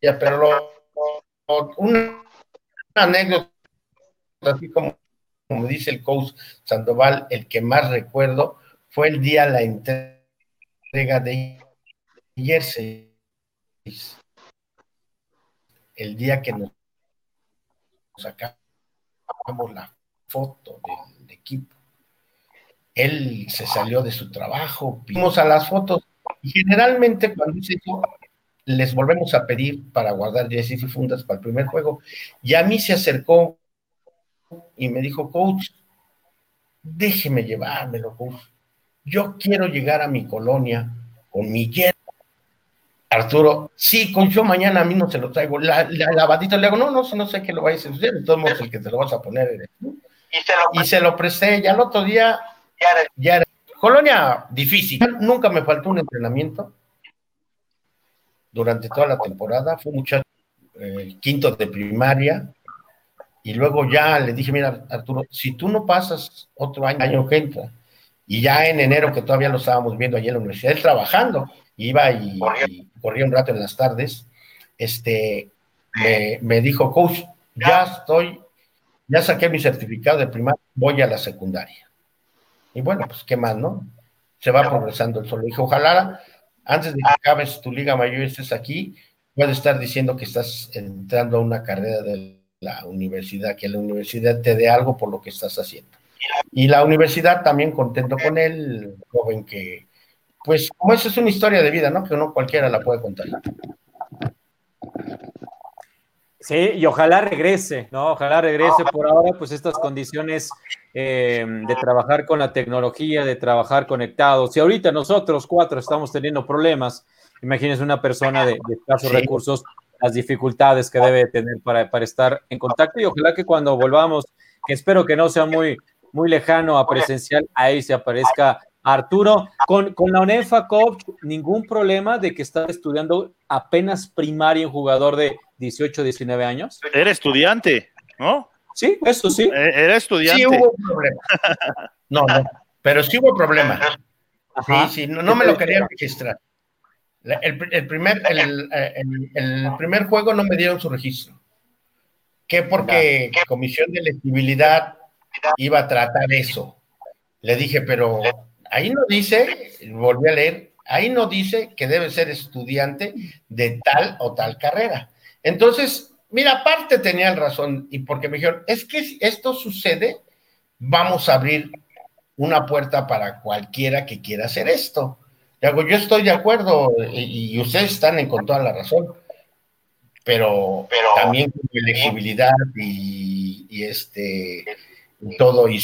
Speaker 4: Pero lo, una anécdota así como, como dice el coach Sandoval, el que más recuerdo fue el día la entrega de jersey. El día que nos sacamos la foto del equipo. Él se salió de su trabajo, vimos a las fotos generalmente cuando dice eso, les volvemos a pedir para guardar jerseys y fundas para el primer juego. Y a mí se acercó y me dijo, coach, déjeme llevármelo, coach. Yo quiero llegar a mi colonia con mi jet. Arturo, sí, coach, yo mañana a mí no se lo traigo. La, lavadita le hago, no, no, no sé qué lo vais a hacer, de todos modos el que te lo vas a poner Y se lo, presté, ya el otro día, ya era, colonia difícil. Nunca me faltó un entrenamiento durante toda la temporada. Fue muchacho, eh, quinto de primaria, y luego ya le dije, mira, Arturo, si tú no pasas otro año, año que entra, y ya en enero, que todavía lo estábamos viendo allí en la universidad, él trabajando, iba y, corría un rato en las tardes, este, me, dijo, coach, ya estoy, ya saqué mi certificado de primaria, voy a la secundaria. Y bueno, pues qué más, ¿no? Se va progresando el solo. Dije, ojalá antes de que acabes tu liga mayor y estés aquí, puedes estar diciendo que estás entrando a una carrera del la universidad, que la universidad te dé algo por lo que estás haciendo. Y la universidad también contento con él, joven que, pues como eso es una historia de vida, ¿no? Que uno cualquiera la puede contar.
Speaker 2: Sí, y ojalá regrese, ¿no? Ojalá regrese por ahora, pues estas condiciones eh, de trabajar con la tecnología, de trabajar conectados. Si ahorita nosotros cuatro estamos teniendo problemas, imagínense una persona de, escasos recursos, las dificultades que debe tener para, estar en contacto y ojalá que cuando volvamos, que espero que no sea muy, muy lejano a presencial, ahí se aparezca Arturo. Con, con la UNEFA, coach, ningún problema de que está estudiando apenas primaria un jugador de 18, 19 años.
Speaker 5: Era estudiante, ¿no?
Speaker 2: Sí, eso sí.
Speaker 5: E, era estudiante.
Speaker 4: Sí hubo problema. *laughs* No, no, pero sí hubo problema. Sí, sí, no, no me lo querían registrar. El, primer, el, primer juego no me dieron su registro. Que porque Comisión de Elegibilidad iba a tratar eso. Le dije, pero ahí no dice, volví a leer, ahí no dice que debe ser estudiante de tal o tal carrera. Entonces, mira, aparte tenía razón, y porque me dijeron, es que si esto sucede, vamos a abrir una puerta para cualquiera que quiera hacer esto. yo estoy de acuerdo y, ustedes están en, con toda la razón, pero, también con elegibilidad y, este todo y,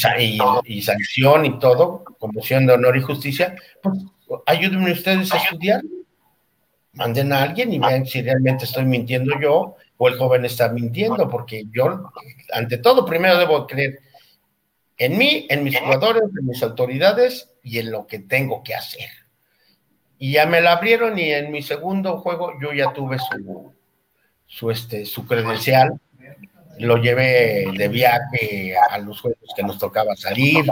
Speaker 4: y, sanción y todo, como de honor y justicia, pues ayúdenme ustedes a estudiar, manden a alguien y vean si realmente estoy mintiendo yo o el joven está mintiendo, porque yo, ante todo, primero debo creer en mí, en mis jugadores, en mis autoridades y en lo que tengo que hacer. Y ya me la abrieron y en mi segundo juego yo ya tuve su, su, este, su credencial, lo llevé de viaje a los juegos que nos tocaba salir.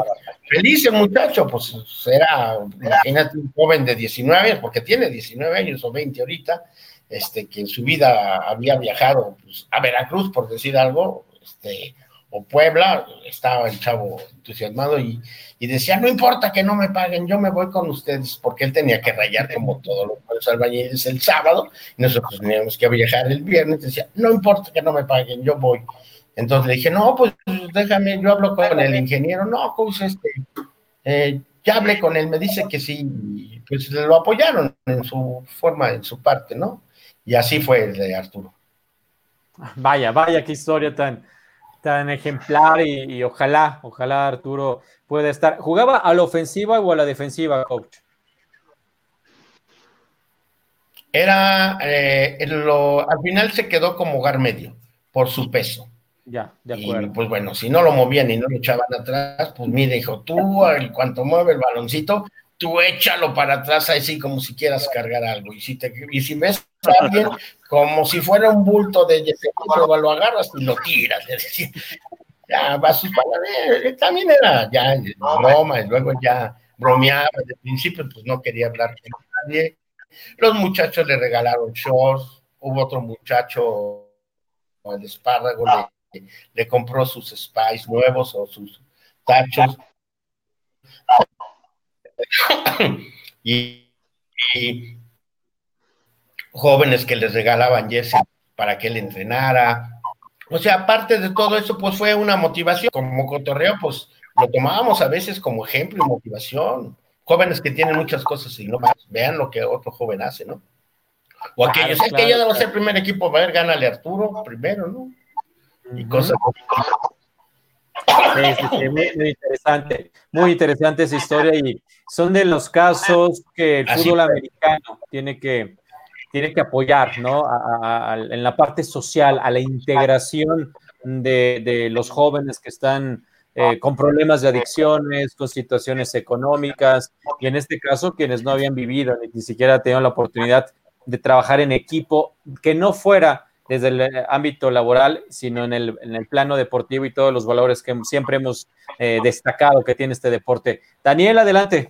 Speaker 4: Feliz el muchacho, pues era, imagínate, un joven de 19 años, porque tiene 19 años o 20 ahorita, este, que en su vida había viajado pues, a Veracruz, por decir algo, este, o Puebla, estaba el chavo entusiasmado y, decía, no importa que no me paguen, yo me voy con ustedes, porque él tenía que rayar como todos los albañiles el sábado, y nosotros teníamos que viajar el viernes, decía, no importa que no me paguen, yo voy. Entonces le dije, no, pues déjame, yo hablo con el ingeniero, no, pues este, eh, ya hablé con él, me dice que sí, pues lo apoyaron en su forma, en su parte, ¿no? Y así fue el de Arturo.
Speaker 2: Vaya, vaya, qué historia tan, tan ejemplar y, ojalá, ojalá Arturo pueda estar. ¿Jugaba a la ofensiva o a la defensiva, coach?
Speaker 4: Era, eh, lo, al final se quedó como hogar medio, por su peso.
Speaker 2: Ya, de acuerdo.
Speaker 4: Y pues bueno, si no lo movían y no lo echaban atrás, pues mire, dijo, tú, en cuanto mueve el baloncito, tú échalo para atrás así como si quieras cargar algo. Y si, te, y si ves a alguien como si fuera un bulto de lo agarras y lo tiras. *laughs* ya, va sus palabras. También era ya broma, y luego ya bromeaba. Desde el principio, pues no quería hablar con nadie. Los muchachos le regalaron shorts. Hubo otro muchacho, el espárrago, le, le compró sus spies nuevos o sus tachos *coughs* y, jóvenes que les regalaban jersey para que él entrenara. O sea, aparte de todo eso, pues fue una motivación. Como cotorreo, pues lo tomábamos a veces como ejemplo y motivación. Jóvenes que tienen muchas cosas y no más, vean lo que otro joven hace, ¿no? O aquellos, es que yo debo ser primer equipo, a ver, gánale Arturo primero, ¿no? Y cosas
Speaker 2: muy, interesante, muy interesante esa historia y son de los casos que el fútbol americano tiene que, tiene que apoyar, ¿no? en la parte social, a la integración de, los jóvenes que están eh, con problemas de adicciones, con situaciones económicas, y en este caso quienes no habían vivido ni, ni siquiera tenido la oportunidad de trabajar en equipo, que no fuera desde el eh, ámbito laboral, sino en el, en el plano deportivo y todos los valores que siempre hemos eh, destacado que tiene este deporte. Daniel, adelante.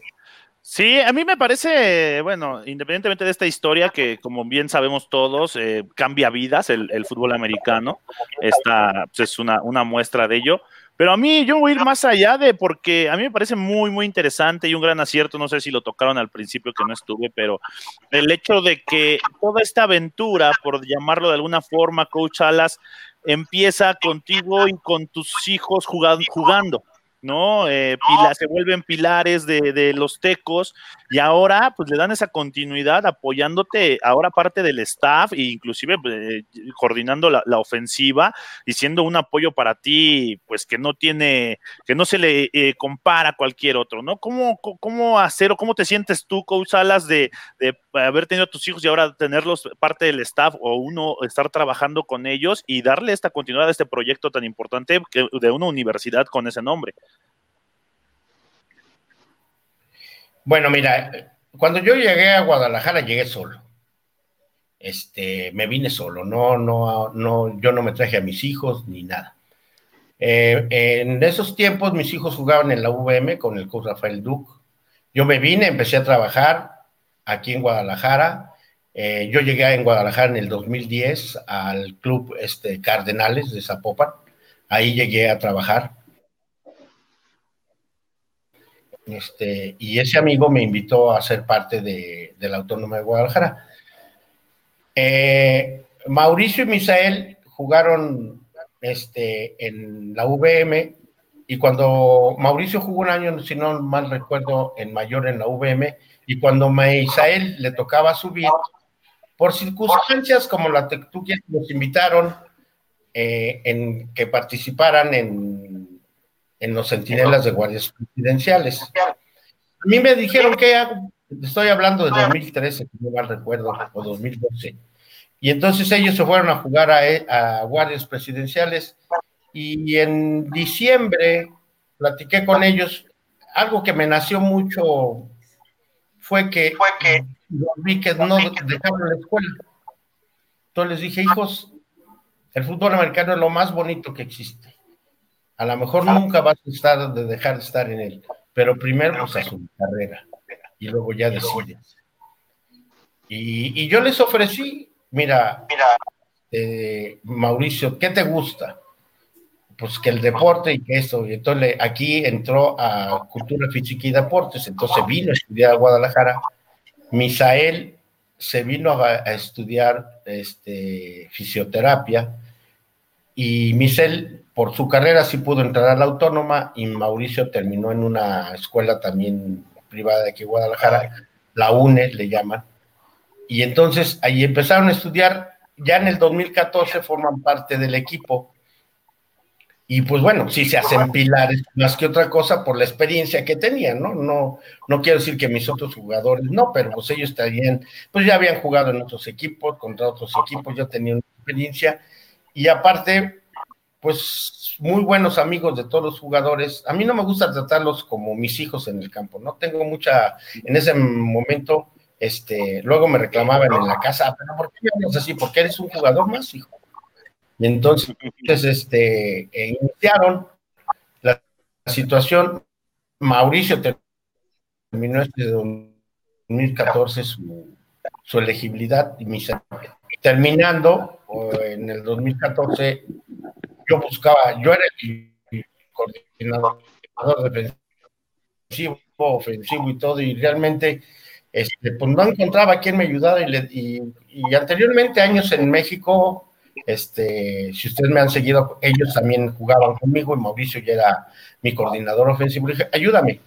Speaker 5: Sí, a mí me parece, bueno, independientemente de esta historia que, como bien sabemos todos, eh, cambia vidas el, el, fútbol americano, esta pues, es una, una muestra de ello. Pero a mí yo voy a ir más allá de porque a mí me parece muy, muy interesante y un gran acierto, no sé si lo tocaron al principio que no estuve, pero el hecho de que toda esta aventura, por llamarlo de alguna forma, Coach Alas, empieza contigo y con tus hijos jugando. ¿No? Eh, se vuelven pilares de, los tecos y ahora pues le dan esa continuidad apoyándote ahora parte del staff e inclusive eh, coordinando la, ofensiva y siendo un apoyo para ti pues que no tiene, que no se le eh, compara a cualquier otro, ¿no? ¿Cómo, ¿Cómo hacer o cómo te sientes tú, Coach Salas, de, de haber tenido a tus hijos y ahora tenerlos parte del staff o uno estar trabajando con ellos y darle esta continuidad a este proyecto tan importante de una universidad con ese nombre?
Speaker 4: Bueno, mira, cuando yo llegué a Guadalajara llegué solo. Este, me vine solo, no, no, no, yo no me traje a mis hijos ni nada. Eh, en esos tiempos mis hijos jugaban en la VM con el coach Rafael Duc. Yo me vine, empecé a trabajar aquí en Guadalajara. Eh, yo llegué en Guadalajara en el 2010 al club este, Cardenales de Zapopan. Ahí llegué a trabajar. Este, y ese amigo me invitó a ser parte de, la Autónoma de Guadalajara. Eh, Mauricio y Misael jugaron este, en la VM y cuando Mauricio jugó un año, si no mal recuerdo, en mayor en la VM, y cuando Misael le tocaba subir, por circunstancias como la que nos invitaron eh, en que participaran en, en los centinelas de guardias presidenciales. A mí me dijeron que estoy hablando de 2013, si no mal recuerdo, o 2012. Y entonces ellos se fueron a jugar a, a guardias presidenciales y en diciembre platiqué con ellos. Algo que me nació mucho fue que, fue que vi que no dejaron la escuela. Entonces les dije, hijos, el fútbol americano es lo más bonito que existe. A lo mejor nunca vas a estar de dejar de estar en él, pero primero pues a su carrera y luego ya decides. Y, y yo les ofrecí, mira, eh, Mauricio, ¿qué te gusta? Pues que el deporte y que eso. Y entonces aquí entró a Cultura Física y Deportes, entonces vino a estudiar a Guadalajara Misael se vino a, estudiar este, fisioterapia y Misael por su carrera sí pudo entrar a la autónoma y Mauricio terminó en una escuela también privada de aquí Guadalajara, la UNE le llaman. Y entonces ahí empezaron a estudiar, ya en el 2014 forman parte del equipo y pues bueno, sí se hacen pilares más que otra cosa por la experiencia que tenían, ¿no? No, no quiero decir que mis otros jugadores no, pero pues ellos estarían, pues ya habían jugado en otros equipos, contra otros equipos, ya tenían experiencia. Y aparte, pues muy buenos amigos de todos los jugadores. A mí no me gusta tratarlos como mis hijos en el campo, ¿no? Tengo mucha, en ese momento, este, luego me reclamaban en la casa, pero ¿por qué me así? Porque eres un jugador más, hijo. Y entonces, este, eh, iniciaron la, situación. Mauricio terminó este 2014 su, su elegibilidad y terminando en el 2014 yo buscaba, yo era el coordinador defensivo, ofensivo y todo, y realmente este, pues no encontraba quien me ayudara y, y anteriormente años en México este, si ustedes me han seguido, ellos también jugaban conmigo y Mauricio ya era mi coordinador ofensivo. Le dije, ayúdame.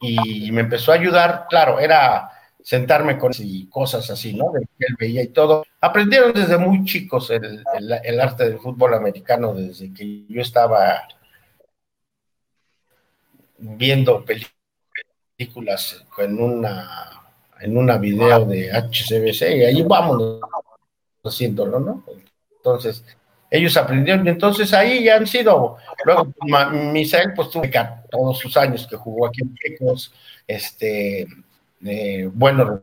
Speaker 4: Y me empezó a ayudar, claro, era sentarme con y cosas así, ¿no? De que él veía y todo. Aprendieron desde muy chicos el, el arte del fútbol americano, desde que yo estaba viendo películas en una en una video de HCBC y ahí vamos haciéndolo, ¿no? Entonces, ellos aprendieron y entonces ahí ya han sido, luego Misael pues tuve todos sus años que jugó aquí en Pecos, este, eh, buenos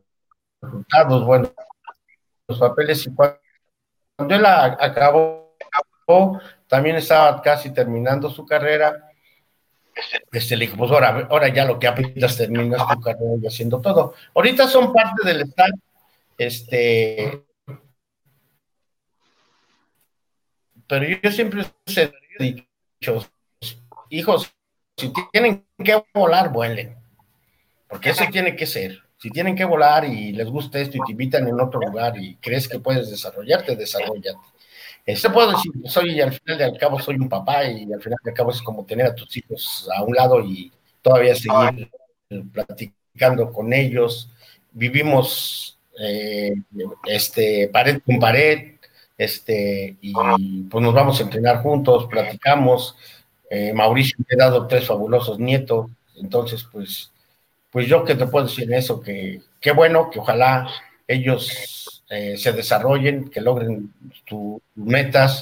Speaker 4: resultados, buenos papeles y cuando él acabó, también estaba casi terminando su carrera este, le dijo, pues ahora, ahora ya lo que aprendas terminas tu carrera y haciendo todo. Ahorita son parte del staff, este, pero yo siempre he dicho, hijos, si tienen que volar, vuelen, porque eso tiene que ser. Si tienen que volar y les gusta esto y te invitan en otro lugar y crees que puedes desarrollarte, desarrollate. Este puedo decir, soy al final de al cabo soy un papá y al final de al cabo es como tener a tus hijos a un lado y todavía seguir platicando con ellos. Vivimos eh, este pared con pared, este, y pues nos vamos a entrenar juntos, platicamos. Eh, Mauricio me ha dado tres fabulosos nietos, entonces pues, pues yo que te puedo decir eso, que qué bueno, que ojalá ellos eh, se desarrollen, que logren tus metas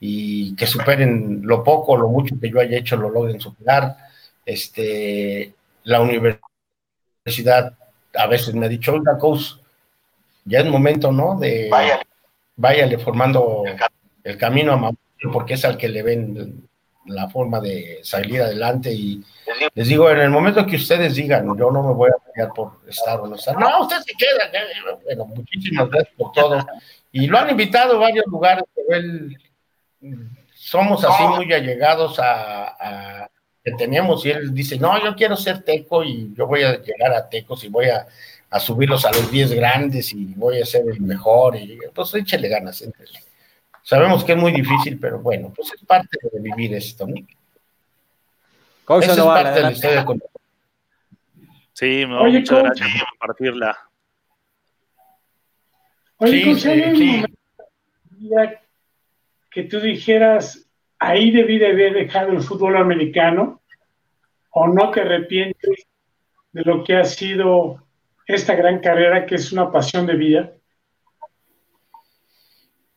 Speaker 4: y que superen lo poco, lo mucho que yo haya hecho, lo logren superar. Este, la universidad a veces me ha dicho, oiga, coach, ya es momento, ¿no? De váyale formando el camino a Mauricio, porque es al que le ven la forma de salir adelante y les digo, en el momento que ustedes digan, yo no me voy a pelear por estar o no estar, no, usted se queda, bueno, muchísimas gracias por todo. Y lo han invitado a varios lugares, pero él, somos así muy allegados a, que tenemos y él dice, no, yo quiero ser teco y yo voy a llegar a tecos y voy a, subirlos a los 10 grandes y voy a ser el mejor y pues échale ganas. Sabemos que es muy difícil, pero bueno, pues es parte de vivir esto, ¿no?
Speaker 5: Esa es parte de la historia Sí, no, Oye, muchas gracias por compartirla.
Speaker 3: Oye, sí, que tú dijeras, ahí debí de haber dejado el fútbol americano, o no te arrepientes de lo que ha sido esta gran carrera que es una pasión de vida?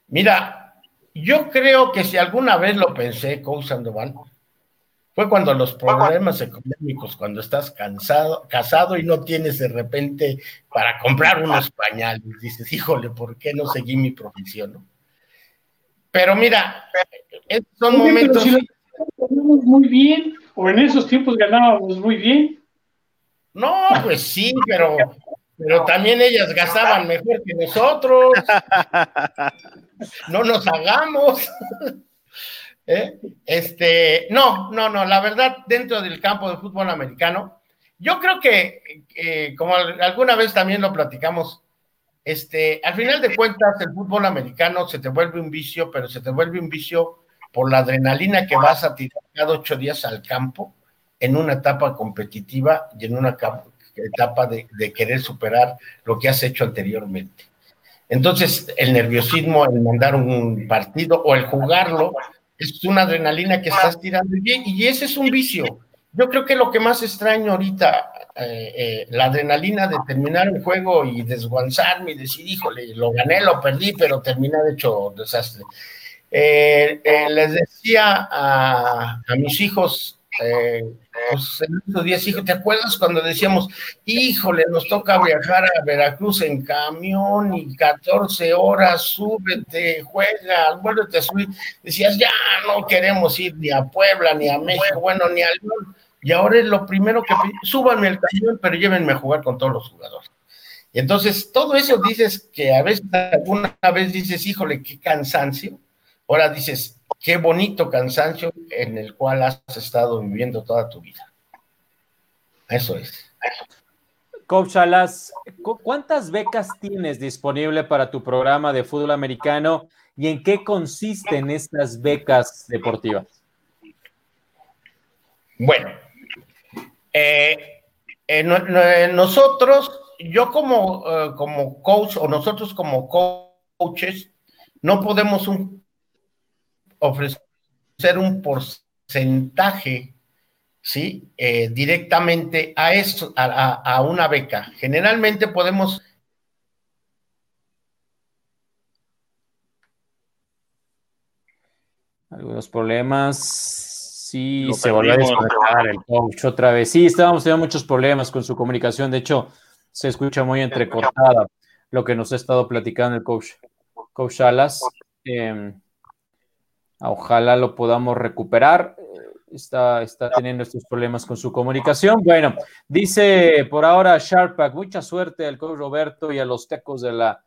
Speaker 4: Mira, yo creo que si alguna vez lo pensé, Coach Sandoval, fue cuando los problemas económicos, cuando estás cansado, casado y no tienes de repente para comprar unos pañales, dices, híjole, ¿por qué no seguí mi profesión? Pero mira, son momentos.
Speaker 3: muy bien, o en esos tiempos ganábamos muy bien.
Speaker 4: No, pues sí, pero, pero también ellas gastaban mejor que nosotros. No nos hagamos. *laughs* ¿Eh? Este, no, no, no, la verdad, dentro del campo de fútbol americano, yo creo que, como alguna vez también lo platicamos, este, al final de cuentas, el fútbol americano se te vuelve un vicio, pero se te vuelve un vicio por la adrenalina que vas a tirar cada ocho días al campo en una etapa competitiva y en una etapa de, querer superar lo que has hecho anteriormente. Entonces, el nerviosismo, el mandar un partido o el jugarlo, es una adrenalina que estás tirando y, y ese es un vicio. Yo creo que lo que más extraño ahorita, eh, eh, la adrenalina de terminar un juego y desguanzarme y decir, híjole, lo gané, lo perdí, pero terminé de hecho desastre. Eh, les decía a, mis hijos, pues en estos días, hijo, ¿te acuerdas cuando decíamos, híjole, nos toca viajar a Veracruz en camión y 14 horas, súbete, juega, vuélvete a subir? Decías, ya no queremos ir ni a Puebla, ni a México, bueno, ni al y ahora es lo primero que súbanme el camión, pero llévenme a jugar con todos los jugadores. Y entonces, todo eso dices que a veces, alguna vez dices, híjole, qué cansancio. Ahora dices, qué bonito cansancio en el cual has estado viviendo toda tu vida. Eso es.
Speaker 2: Coach Alas, ¿cuántas becas tienes disponible para tu programa de fútbol americano y en qué consisten estas becas deportivas?
Speaker 4: Bueno, eh, nosotros, yo como, eh, como coach o nosotros como coaches, no podemos ofrecer un porcentaje ¿sí? Eh, directamente a, esto, a, una beca. Generalmente podemos...
Speaker 2: Algunos problemas. Sí, se volvió a desconectar el coach otra vez. Sí, estábamos teniendo muchos problemas con su comunicación. De hecho, se escucha muy entrecortada lo que nos ha estado platicando el coach, coach Alas. Em, ojalá lo podamos recuperar. Está, está teniendo estos problemas con su comunicación. Bueno, dice por ahora Sharpak, mucha suerte al coach Roberto y a los tecos de la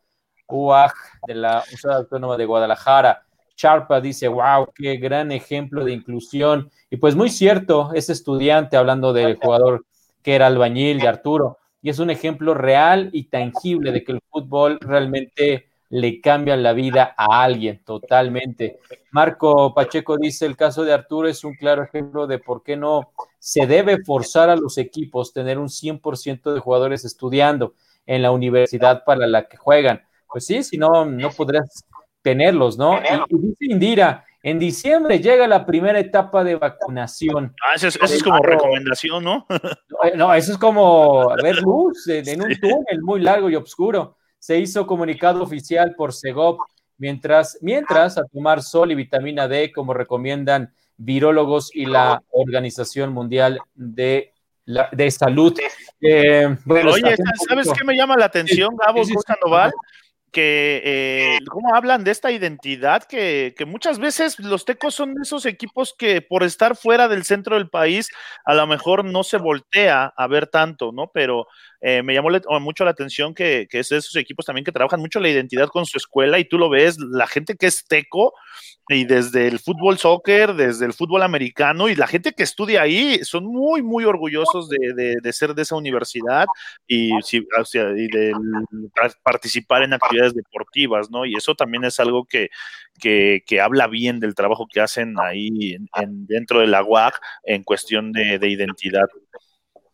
Speaker 2: UAG, de la Universidad Autónoma de Guadalajara. Charpa dice, wow, qué gran ejemplo de inclusión. Y pues muy cierto, ese estudiante hablando del jugador que era albañil de Arturo, y es un ejemplo real y tangible de que el fútbol realmente le cambia la vida a alguien totalmente. Marco Pacheco dice, el caso de Arturo es un claro ejemplo de por qué no se debe forzar a los equipos tener un 100% de jugadores estudiando en la universidad para la que juegan. Pues sí, si no, no podrás tenerlos, ¿no? Y, dice Indira, en diciembre llega la primera etapa de vacunación.
Speaker 5: Ah, eso es, como recomendación, ¿no?
Speaker 2: no, eso es como ver *laughs* luz en, un túnel muy largo y oscuro. Se hizo comunicado oficial por Segov, mientras, mientras a tomar sol y vitamina D, como recomiendan virólogos y la Organización Mundial de, la, de Salud.
Speaker 5: Eh, Oye, ¿sabes qué me llama la atención, Gabo Sandoval? Que eh, cómo hablan de esta identidad que, muchas veces los tecos son esos equipos que por estar fuera del centro del país a lo mejor no se voltea a ver tanto, ¿no? Pero eh, me llamó mucho la atención que, es de esos equipos también que trabajan mucho la identidad con su escuela y tú lo ves, la gente que es teco y desde el fútbol soccer, desde el fútbol americano y la gente que estudia ahí son muy, muy orgullosos de, ser de esa universidad y de participar en actividades deportivas, ¿no? Y eso también es algo que, que, habla bien del trabajo que hacen ahí en, dentro de la UAC en cuestión de, de identidad.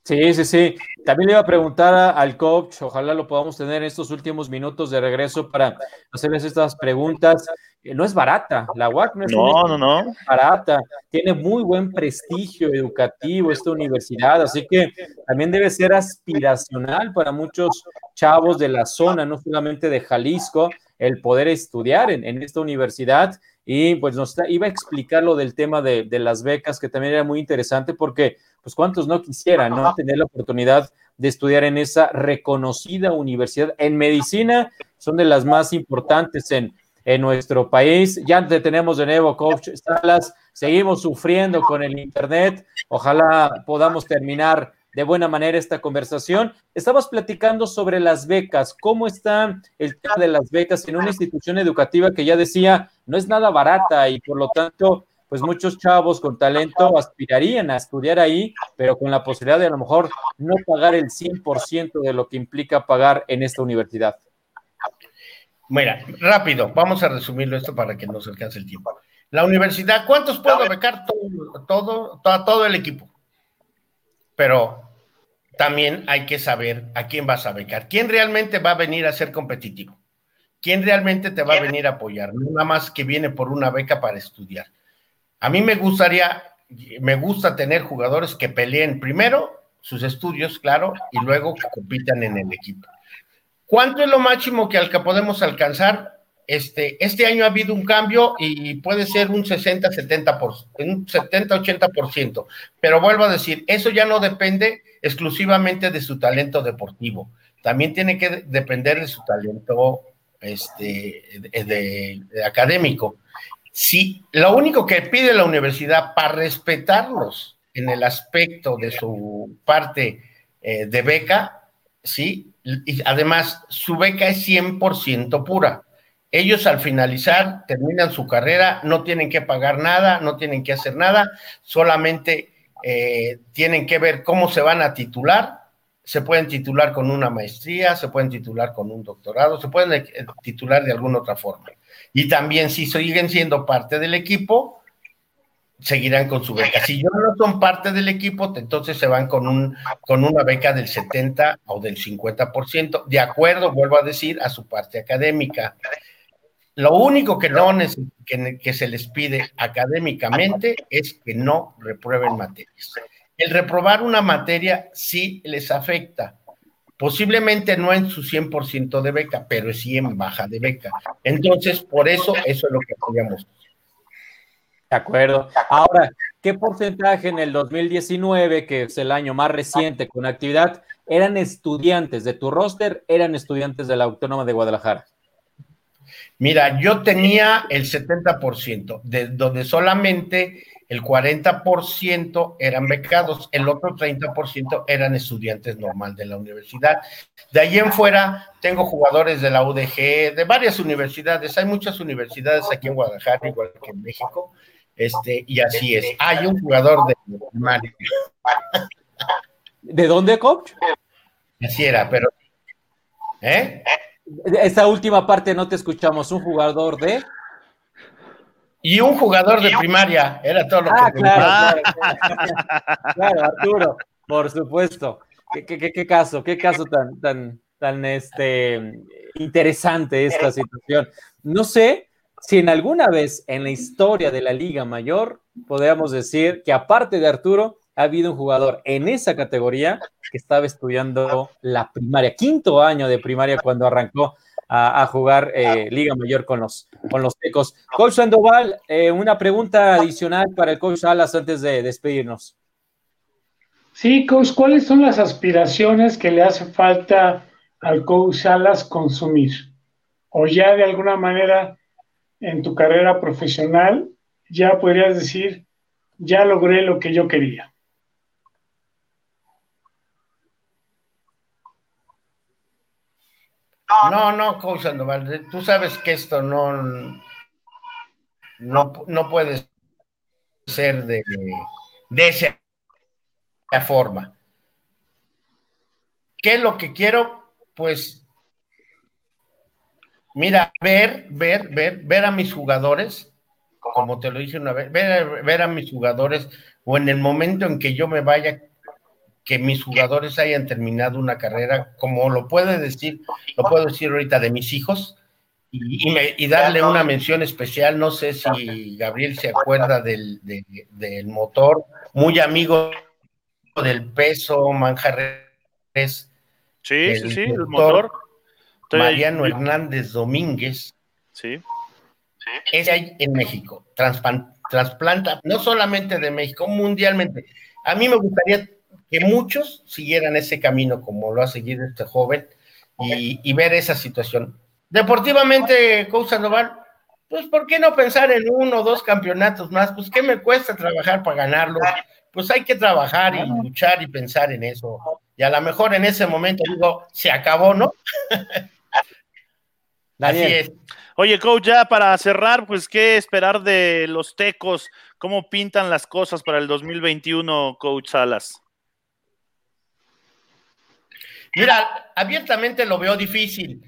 Speaker 2: Sí, sí, sí. También le iba a preguntar al coach, ojalá lo podamos tener en estos últimos minutos de regreso para hacerles estas preguntas. Eh, no es barata, la UAC no es
Speaker 5: no, no,
Speaker 2: barata, tiene muy buen prestigio educativo esta universidad, así que también debe ser aspiracional para muchos chavos de la zona, no solamente de Jalisco, el poder estudiar en, en esta universidad. Y pues nos iba a explicar lo del tema de, de las becas, que también era muy interesante porque pues cuántos no quisieran, ¿no? Tener la oportunidad de estudiar en esa reconocida universidad en medicina, son de las más importantes en, en nuestro país. Ya te tenemos de nuevo, coach Salas, seguimos sufriendo con el Internet, ojalá podamos terminar de buena manera esta conversación. Estamos platicando sobre las becas, cómo está el tema de las becas en una institución educativa que ya decía no es nada barata y por lo tanto pues muchos chavos con talento aspirarían a estudiar ahí, pero con la posibilidad de a lo mejor no pagar el 100% de lo que implica pagar en esta universidad.
Speaker 4: Mira, rápido, vamos a resumirlo esto para que nos alcance el tiempo. La universidad, ¿cuántos puedo becar? Todo, todo, todo, todo el equipo. Pero también hay que saber a quién vas a becar, quién realmente va a venir a ser competitivo, quién realmente te va a venir a apoyar, no nada más que viene por una beca para estudiar. A mí me gustaría, me gusta tener jugadores que peleen primero sus estudios, claro, y luego que compitan en el equipo. ¿Cuánto es lo máximo que, al que podemos alcanzar? Este, este año ha habido un cambio y puede ser un 60, 70 un 70, 80%. Pero vuelvo a decir, eso ya no depende exclusivamente de su talento deportivo. También tiene que depender de su talento este, de académico. Si lo único que pide la universidad para respetarlos en el aspecto de su parte eh, de beca, ¿sí? Y además, su beca es 100% pura. Ellos al finalizar terminan su carrera, no tienen que pagar nada, no tienen que hacer nada, solamente eh, tienen que ver cómo se van a titular. Se pueden titular con una maestría, se pueden titular con un doctorado, se pueden eh, titular de alguna otra forma. Y también si siguen siendo parte del equipo, seguirán con su beca. Si ya no son parte del equipo, entonces se van con, un, con una beca del 70 o del 50%, de acuerdo, vuelvo a decir, a su parte académica. Lo único que, no que, que se les pide académicamente es que no reprueben materias. El reprobar una materia sí les afecta, posiblemente no en su 100% de beca, pero sí en baja de beca. Entonces, por eso, eso es lo que apoyamos.
Speaker 2: De acuerdo. Ahora, ¿qué porcentaje en el 2019, que es el año más reciente con actividad, eran estudiantes de tu roster, eran estudiantes de la Autónoma de Guadalajara?
Speaker 4: Mira, yo tenía el 70%, de donde solamente el 40% eran becados, el otro 30% eran estudiantes normal de la universidad. De ahí en fuera tengo jugadores de la UDG, de varias universidades, hay muchas universidades aquí en Guadalajara, igual que en México, este, y así es. Hay un jugador de
Speaker 2: ¿De dónde, coach?
Speaker 4: Así era, pero... ¿Eh?
Speaker 2: Esta última parte no te escuchamos, un jugador de...
Speaker 4: Y un jugador de primaria, era todo lo
Speaker 2: ah,
Speaker 4: que
Speaker 2: claro, claro, Arturo, por supuesto. ¿Qué, caso, qué caso tan, tan, tan este, interesante esta situación. No sé si en alguna vez en la historia de la Liga Mayor podríamos decir que aparte de Arturo, ha habido un jugador en esa categoría que estaba estudiando la primaria, quinto año de primaria cuando arrancó a, jugar eh, Liga Mayor con los, con los Tecos. Coach Sandoval, eh, una pregunta adicional para el coach Salas antes de despedirnos.
Speaker 3: Sí, coach, ¿cuáles son las aspiraciones que le hace falta al coach Salas consumir? o ya de alguna manera en tu carrera profesional ya podrías decir, ya logré lo que yo quería?
Speaker 4: No, no, Coach Sandoval, tú sabes que esto no, no, no puede ser de, de esa forma. ¿Qué es lo que quiero? Pues, mira, ver, ver, ver, ver a mis jugadores, como te lo dije una vez, ver, ver a mis jugadores, o en el momento en que yo me vaya, que mis jugadores hayan terminado una carrera, como lo puede decir, lo puedo decir ahorita de mis hijos, y, darle una mención especial, no sé si Gabriel se acuerda del, del motor, muy amigo del peso, Manjarres.
Speaker 5: Sí, sí, sí, el motor.
Speaker 4: Mariano Hernández Domínguez.
Speaker 5: Sí.
Speaker 4: Es ahí en México. trasplanta, no solamente de México, mundialmente. A mí me gustaría que muchos siguieran ese camino como lo ha seguido este joven y, ver esa situación. Deportivamente, Coach Sandoval, pues ¿por qué no pensar en uno o dos campeonatos más? Pues ¿qué me cuesta trabajar para ganarlo? Pues hay que trabajar y luchar y pensar en eso. Y a lo mejor en ese momento digo, se acabó, ¿no? *laughs*
Speaker 5: Así es. Oye, coach, ya para cerrar, pues, ¿qué esperar de los tecos? ¿Cómo pintan las cosas para el 2021, coach Salas?
Speaker 4: Mira, abiertamente lo veo difícil.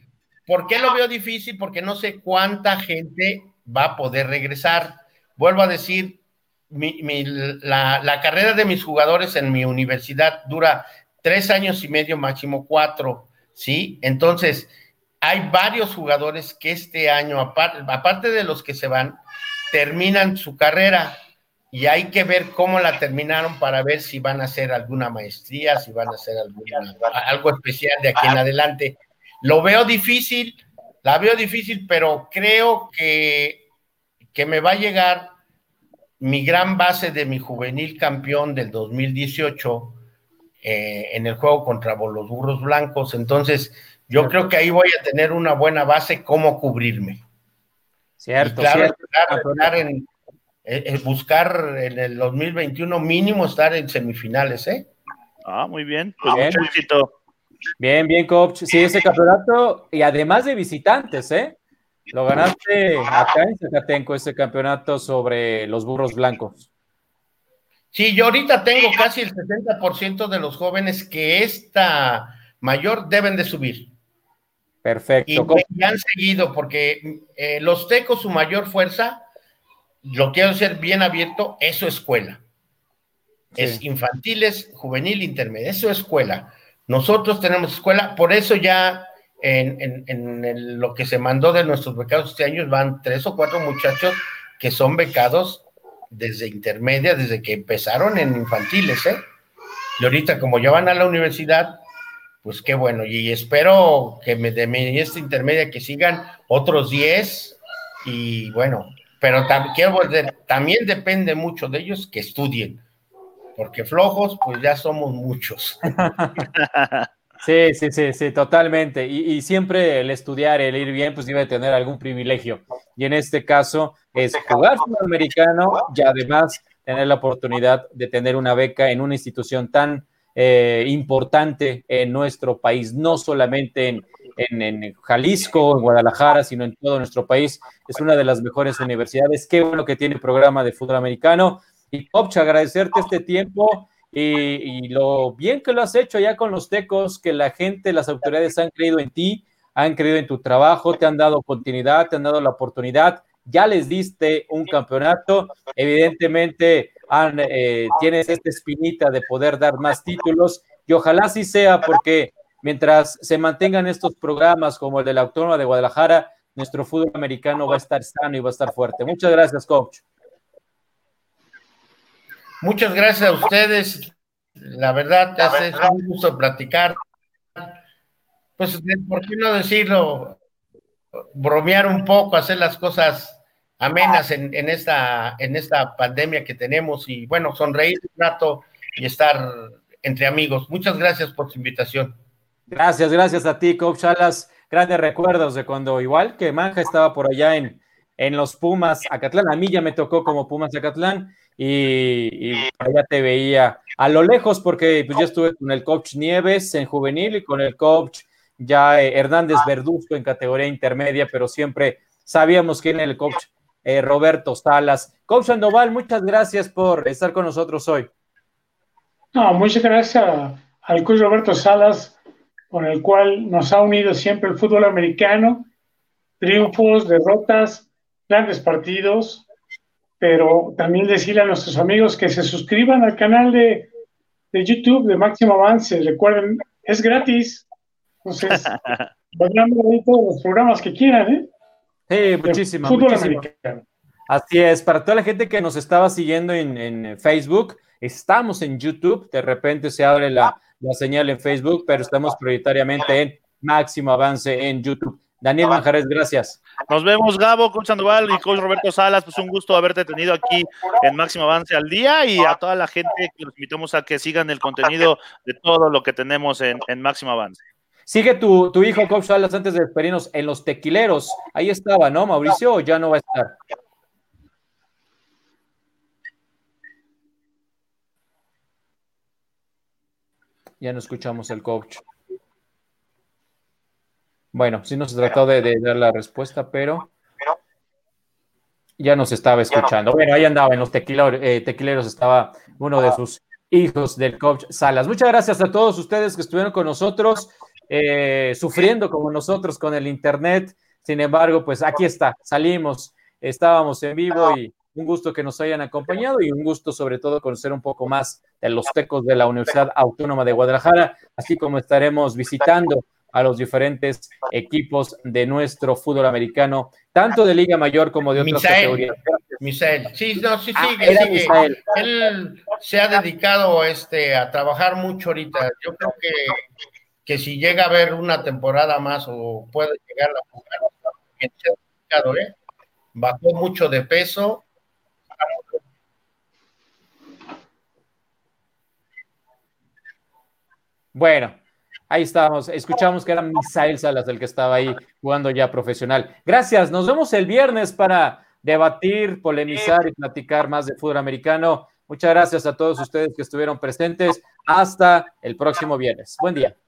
Speaker 4: ¿Por qué lo veo difícil? Porque no sé cuánta gente va a poder regresar. Vuelvo a decir, la, la, carrera de mis jugadores en mi universidad dura tres años y medio, máximo cuatro, ¿sí? Entonces, hay varios jugadores que este año, aparte de los que se van, terminan su carrera y hay que ver cómo la terminaron para ver si van a hacer alguna maestría, si van a hacer alguna, algo especial de aquí en adelante. Lo veo difícil, la veo difícil, pero creo que, que me va a llegar mi gran base de mi juvenil campeón del 2018 eh, en el juego contra los burros blancos. Entonces, yo creo que ahí voy a tener una buena base cómo cubrirme.
Speaker 2: Cierto,
Speaker 4: claro, en, eh, buscar en el 2021 mínimo estar en semifinales, ¿eh?
Speaker 5: Ah, muy bien. Pues bien.
Speaker 2: Bien, bien, coach. Sí, ese campeonato, y además de visitantes, ¿eh? Lo ganaste acá en Zacatenco, ese campeonato sobre los burros blancos.
Speaker 4: Sí, yo ahorita tengo casi el 60% de los jóvenes que esta mayor deben de subir.
Speaker 2: Perfecto.
Speaker 4: Y, han seguido, porque eh, los tecos, su mayor fuerza lo quiero ser bien abierto, es su escuela. Es infantiles, juvenil, intermedio, es su escuela. Nosotros tenemos escuela, por eso ya en, lo que se mandó de nuestros becados este año van tres o cuatro muchachos que son becados desde intermedia, desde que empezaron en infantiles, ¿eh? Y ahorita como ya van a la universidad, pues qué bueno, y espero que me, de esta intermedia que sigan otros diez y bueno, pero también depende mucho de ellos que estudien, porque flojos, pues ya somos muchos. *laughs*
Speaker 2: Sí, sí, sí, sí, totalmente. Y, siempre el estudiar, el ir bien, pues debe tener algún privilegio. Y en este caso es jugar fútbol americano y además tener la oportunidad de tener una beca en una institución tan eh, importante en nuestro país, no solamente en, en, Jalisco, en Guadalajara, sino en todo nuestro país. Es una de las mejores universidades. Qué bueno que tiene programa de fútbol americano. Y Popcha, agradecerte este tiempo y, lo bien que lo has hecho ya con los tecos, que la gente, las autoridades han creído en ti, han creído en tu trabajo, te han dado continuidad, te han dado la oportunidad. Ya les diste un campeonato, evidentemente han, eh, tienes esta espinita de poder dar más títulos y ojalá sí sea porque mientras se mantengan estos programas como el de la Autónoma de Guadalajara, nuestro fútbol americano va a estar sano y va a estar fuerte. Muchas gracias, coach.
Speaker 4: Muchas gracias a ustedes. La verdad, es un gusto platicar. Pues, ¿por qué no decirlo? Bromear un poco, hacer las cosas amenas en, esta, en esta pandemia que tenemos y, bueno, sonreír un rato y estar entre amigos. Muchas gracias por su invitación.
Speaker 2: Gracias, gracias a ti, Coach Salas. grandes recuerdos de cuando igual que Manja estaba por allá en, en los Pumas Acatlán. A mí ya me tocó como Pumas Acatlán y, allá te veía a lo lejos porque pues, yo estuve con el coach Nieves en juvenil y con el coach ya eh, Hernández Verduzco en categoría intermedia, pero siempre sabíamos quién era el coach eh, Roberto Salas. Coach Sandoval, muchas gracias por estar con nosotros hoy.
Speaker 3: No, muchas gracias al coach Roberto Salas, con el cual nos ha unido siempre el fútbol americano, triunfos, derrotas, grandes partidos, pero también decirle a nuestros amigos que se suscriban al canal de, de YouTube de Máximo Avance. Recuerden, es gratis. Entonces, *laughs* vayan a todos los programas que quieran, ¿eh?
Speaker 2: Sí, muchísimo. Así es, para toda la gente que nos estaba siguiendo en, Facebook, estamos en YouTube, de repente se abre la, señal en Facebook, pero estamos prioritariamente en máximo avance en YouTube. Daniel Manjares, gracias.
Speaker 5: Nos vemos, Gabo, Coach Sandoval y Coach Roberto Salas. Pues un gusto haberte tenido aquí en Máximo Avance al día y a toda la gente que los invitamos a que sigan el contenido de todo lo que tenemos en, en Máximo Avance.
Speaker 2: Sigue tu, tu hijo, Coach Salas, antes de despedirnos, en los tequileros. Ahí estaba, ¿no, Mauricio? ¿O ya no va a estar? Ya no escuchamos el coach. Bueno, sí nos trató de, de dar la respuesta, pero ya nos estaba escuchando. Bueno, ahí andaba en los tequileros, eh, tequileros, estaba uno de sus hijos del coach Salas. Muchas gracias a todos ustedes que estuvieron con nosotros. Eh, sufriendo como nosotros con el Internet. Sin embargo, pues aquí está, salimos, estábamos en vivo y un gusto que nos hayan acompañado y un gusto sobre todo conocer un poco más de los tecos de la Universidad Autónoma de Guadalajara, así como estaremos visitando a los diferentes equipos de nuestro fútbol americano, tanto de Liga Mayor como de otras categorías.
Speaker 4: Misael, sí, no, sí, ah, sigue, Él se ha dedicado este, a trabajar mucho ahorita. Yo creo que que si llega a haber una temporada más o puede llegar a jugar, ¿eh? bajó mucho de peso.
Speaker 2: Bueno, ahí estábamos. Escuchamos que era Misael Salas el que estaba ahí jugando ya profesional. Gracias. Nos vemos el viernes para debatir, polemizar y platicar más de fútbol americano. Muchas gracias a todos ustedes que estuvieron presentes. Hasta el próximo viernes. Buen día. 好。